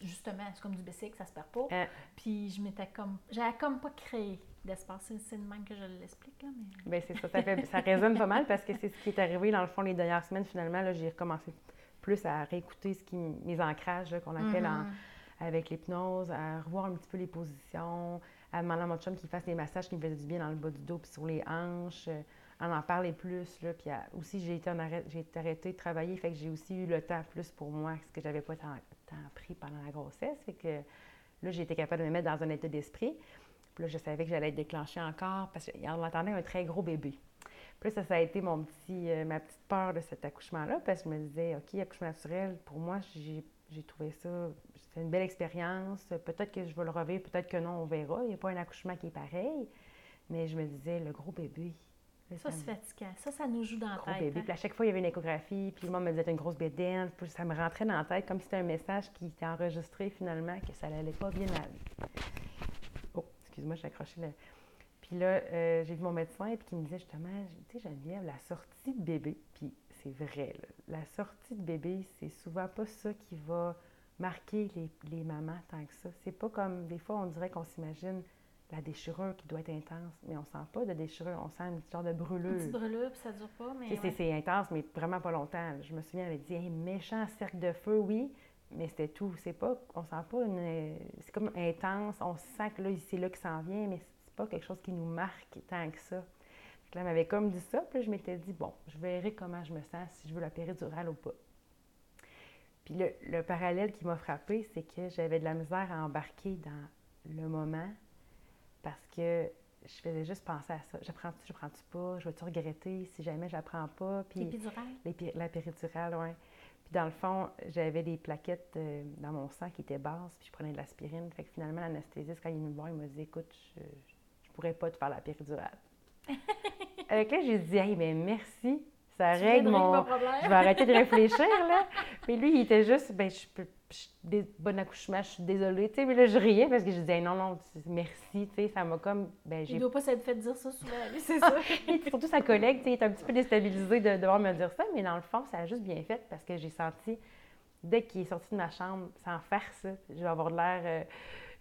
justement, c'est comme du que ça se perd pas. Euh. Puis je m'étais comme. J'avais comme pas créé d'espace. C'est le même que je l'explique. Mais... Bien, c'est ça. Ça, fait, ça résonne pas mal parce que c'est ce qui est arrivé dans le fond les dernières semaines. Finalement, j'ai recommencé plus à réécouter ce qui, mes ancrages qu'on appelle mm-hmm. avec l'hypnose, à revoir un petit peu les positions, à demander à mon chum qu'il fasse des massages qui me faisaient du bien dans le bas du dos puis sur les hanches, euh, à en parler plus. Là, puis aussi, j'ai été, j'ai été arrêtée de travailler, fait que j'ai aussi eu le temps plus pour moi, ce que j'avais pas tant, tant, pris pendant la grossesse. Fait que là, j'ai été capable de me mettre dans un état d'esprit. Puis là, je savais que j'allais être déclenchée encore parce qu'on attendait un très gros bébé. Puis ça, ça a été mon petit, euh, ma petite peur de cet accouchement-là parce que je me disais, OK, accouchement naturel, pour moi, j'ai trouvé ça, c'était une belle expérience. Peut-être que je vais le revivre, peut-être que non, on verra. Il n'y a pas un accouchement qui est pareil. Mais je me disais, le gros bébé. ça, c'est fatigant. Ça, ça nous joue dans la tête. Bébé. Hein. Puis à chaque fois, il y avait une échographie. Puis le monde me disait, une grosse bédaine. Puis ça me rentrait dans la tête comme si c'était un message qui était enregistré finalement, que ça n'allait pas bien aller excuse-moi, j'ai accroché le. Puis là, euh, j'ai vu mon médecin et qui me disait justement, tu sais, Geneviève, la sortie de bébé, puis c'est vrai, la sortie de bébé, c'est souvent pas ça qui va marquer les, les mamans tant que ça. C'est pas comme, des fois, on dirait qu'on s'imagine la déchirure qui doit être intense, mais on sent pas de déchirure, on sent une genre de brûlure. Une petite brûlure, puis ça dure pas, mais. C'est intense, mais vraiment pas longtemps. Je me souviens, elle avait dit, méchant cercle de feu, oui, mais c'était tout. C'est pas, on sent pas une. C'est comme intense. On sent que là, c'est là qui s'en vient, mais c'est pas quelque chose qui nous marque tant que ça. Donc là, elle m'avait comme dit ça, puis je m'étais dit, bon, je verrai comment je me sens, si je veux la péridurale ou pas. Puis le, le parallèle qui m'a frappé, c'est que j'avais de la misère à embarquer dans le moment parce que je faisais juste penser à ça. Je prends je prends-tu pas? Je vais-tu regretter si jamais je la prends pas? Puis, L'épidurale? La péridurale, oui. Puis dans le fond, j'avais des plaquettes euh, dans mon sang qui étaient basses, puis je prenais de l'aspirine. Fait que finalement, l'anesthésiste, quand il est venu me voir, il m'a dit Écoute, je, je pourrais pas te faire la péridurale. Avec là, j'ai dit Hey, mais merci, ça Tu règle mon. Je vais arrêter de réfléchir, là. Puis lui, il était juste Ben, je peux. Bon accouchement, je suis désolée. Tu sais, mais là, je riais parce que je disais non, non, merci. Tu sais, ça m'a comme. Ben, Il j'ai doit pas s'être fait dire ça souvent, lui, c'est ça. et puis surtout sa collègue, tu sais, il est un petit peu déstabilisé de devoir me dire ça, mais dans le fond, ça a juste bien fait parce que j'ai senti, dès qu'il est sorti de ma chambre, sans faire ça, je vais avoir l'air euh,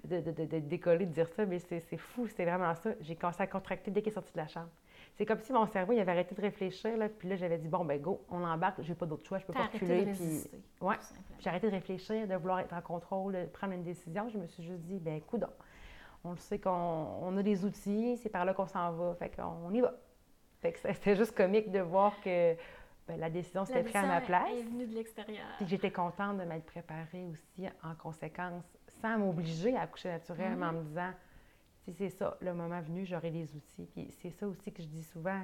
de, de, de, de décoller de dire ça, mais c'est c'est fou, c'est vraiment ça. J'ai commencé à contracter dès qu'il est sorti de la chambre. C'est comme si mon cerveau, il avait arrêté de réfléchir, là, puis là, j'avais dit, bon, ben go, on embarque, j'ai pas d'autre choix, je peux pas reculer. Puis. Ouais. j'ai arrêté de réfléchir, de vouloir être en contrôle, de prendre une décision. Je me suis juste dit, ben coudonc, on le sait qu'on on a des outils, c'est par là qu'on s'en va, fait qu'on y va. Fait que c'était juste comique de voir que ben, la décision s'était prise à ma place. est venue de l'extérieur. Puis j'étais contente de m'être préparée aussi en conséquence, sans m'obliger à accoucher naturel, mais en me disant, si c'est ça, le moment venu, j'aurai les outils. Puis c'est ça aussi que je dis souvent,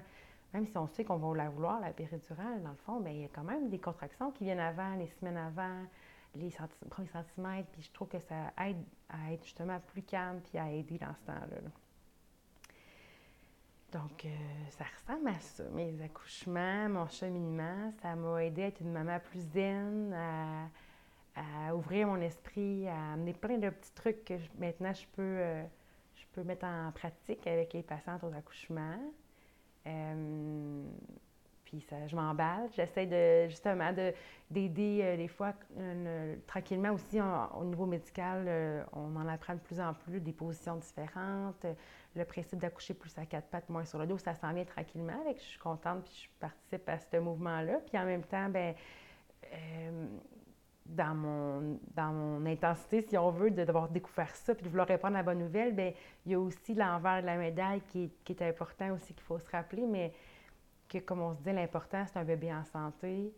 même si on sait qu'on va la vouloir, la péridurale, dans le fond, bien, il y a quand même des contractions qui viennent avant, les semaines avant, les premiers centimètres, puis je trouve que ça aide à être justement plus calme puis à aider dans ce temps-là. là. Donc, euh, ça ressemble à ça, mes accouchements, mon cheminement. Ça m'a aidé à être une maman plus zen, à, ouvrir mon esprit, à amener plein de petits trucs que je- maintenant je peux, euh, peux mettre en pratique avec les patientes aux accouchements. Euh, puis ça, je m'emballe. J'essaie de justement de, d'aider euh, des fois le- tranquillement aussi au niveau médical. euh, on en apprend de plus en plus des positions différentes. le principe d'accoucher plus à quatre pattes, moins sur le dos, ça s'en vient tranquillement. Avec, je suis contente puis je participe à ce mouvement-là. Puis en même temps, ben dans mon, dans mon intensité, si on veut, de d'avoir découvert ça puis de vouloir répondre à la bonne nouvelle, bien, il y a aussi l'envers de la médaille qui est, qui est important aussi qu'il faut se rappeler, mais que, comme on se dit, l'important, c'est un bébé en santé,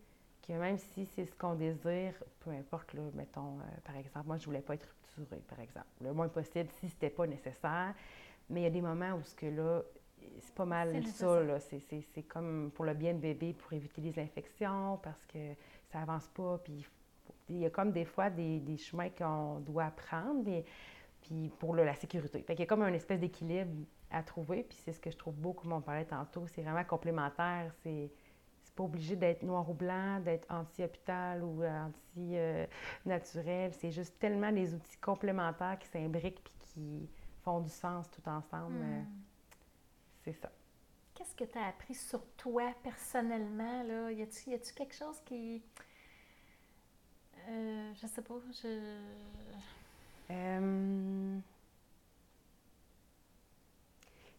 que même si c'est ce qu'on désire, peu importe, là, mettons, euh, par exemple, moi, je voulais pas être rupturée, par exemple, le moins possible si c'était pas nécessaire, mais il y a des moments où ce que là, c'est pas mal ça, là. C'est, c'est- c'est comme pour le bien de bébé, pour éviter les infections, parce que ça avance pas, puis il il y a comme des fois des, des chemins qu'on doit prendre, mais, puis pour le- la sécurité. Fait qu'il y a comme un espèce d'équilibre à trouver, puis c'est ce que je trouve beau, comme on parlait tantôt, c'est vraiment complémentaire, c'est... Pas obligé d'être noir ou blanc, d'être anti-hôpital ou anti-naturel. c'est juste tellement des outils complémentaires qui s'imbriquent puis qui font du sens tout ensemble. euh, Hmm. C'est ça. Qu'est-ce que tu as appris sur toi personnellement? Là? Y a-tu y a-tu quelque chose qui. Euh, je sais pas. Je... Euh,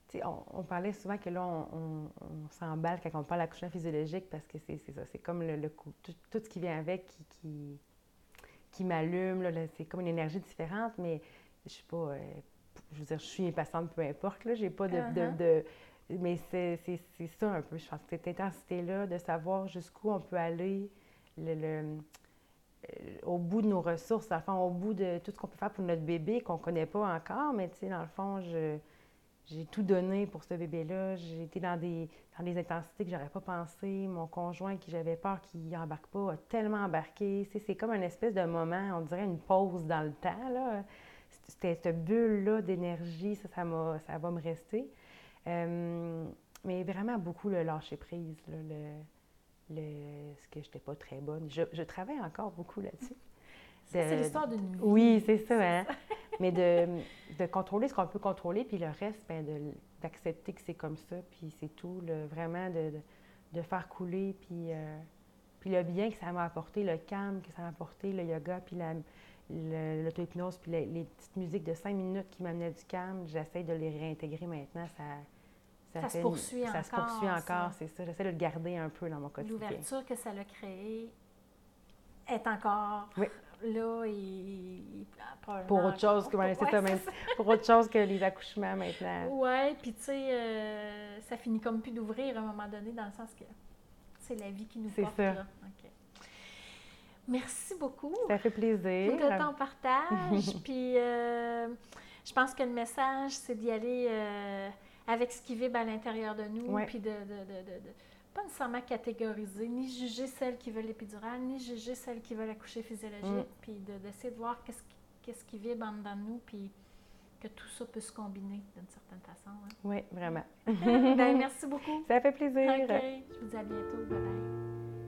tu sais, on, on parlait souvent que là, on, on- on s'emballe quand on parle d'accouchement physiologique parce que c'est ça, c'est comme le, le coup, tout, tout ce qui vient avec qui, qui, qui m'allume, c'est comme une énergie différente, mais je suis pas, euh, je veux dire, je suis impatiente, peu importe, là, j'ai pas de, de- Uh-huh. de- mais c'est ça un peu, je pense, cette intensité-là, de savoir jusqu'où on peut aller, le- le, au bout de nos ressources, dans le fond, au bout de tout ce qu'on peut faire pour notre bébé qu'on ne connaît pas encore, mais tu sais, dans le fond, j'ai tout donné pour ce bébé-là. J'ai été dans des, dans des intensités que j'aurais pas pensé. Mon conjoint, qui j'avais peur qu'il embarque pas, a tellement embarqué. C'est comme une espèce de moment, on dirait une pause dans le temps, là. C'était cette bulle-là d'énergie, ça, ça, ça va me rester. Euh, mais vraiment beaucoup le lâcher-prise, là, le, le, ce que je n'étais pas très bonne. Je, je travaille encore beaucoup là-dessus. C'est l'histoire d'une vie. Oui, c'est ça, hein? Mais de, de contrôler ce qu'on peut contrôler, puis le reste, ben, d'accepter que c'est comme ça, puis c'est tout. là, vraiment de, de, de faire couler, puis, euh, puis le bien que ça m'a apporté, le calme que ça m'a apporté, le yoga, puis la- l'auto-hypnose, puis les, les petites musiques de cinq minutes qui m'amenaient du calme, j'essaie de les réintégrer maintenant. Ça, Ça se fait poursuit Ça se encore, poursuit ça. encore, c'est ça. J'essaie de le garder un peu dans mon quotidien. L'ouverture que ça l'a créée est encore Oui. là et. Pour autre chose que, encore- ouais, c'est Ouais, ça, même, pour autre chose que les accouchements maintenant. Ouais, puis tu sais, euh, ça finit comme plus d'ouvrir à un moment donné, dans le sens que c'est la vie qui nous C'est porte ça. là. Merci beaucoup Ça fait plaisir. de ton partage. puis euh, je pense que le message, c'est d'y aller euh, avec ce qui vibre à l'intérieur de nous, Ouais. puis de, de, de, de, pas nécessairement catégoriser, ni juger celles qui veulent l'épidurale, ni juger celles qui veulent accoucher physiologique, Mm. puis de- d'essayer de, voir qu'est-ce qui, qu'est-ce qui vibre en dedans de nous, puis que tout ça peut se combiner d'une certaine façon. hein. Oui, vraiment. ben, merci beaucoup. Ça fait plaisir. OK. Je vous dis à bientôt. Bye bye.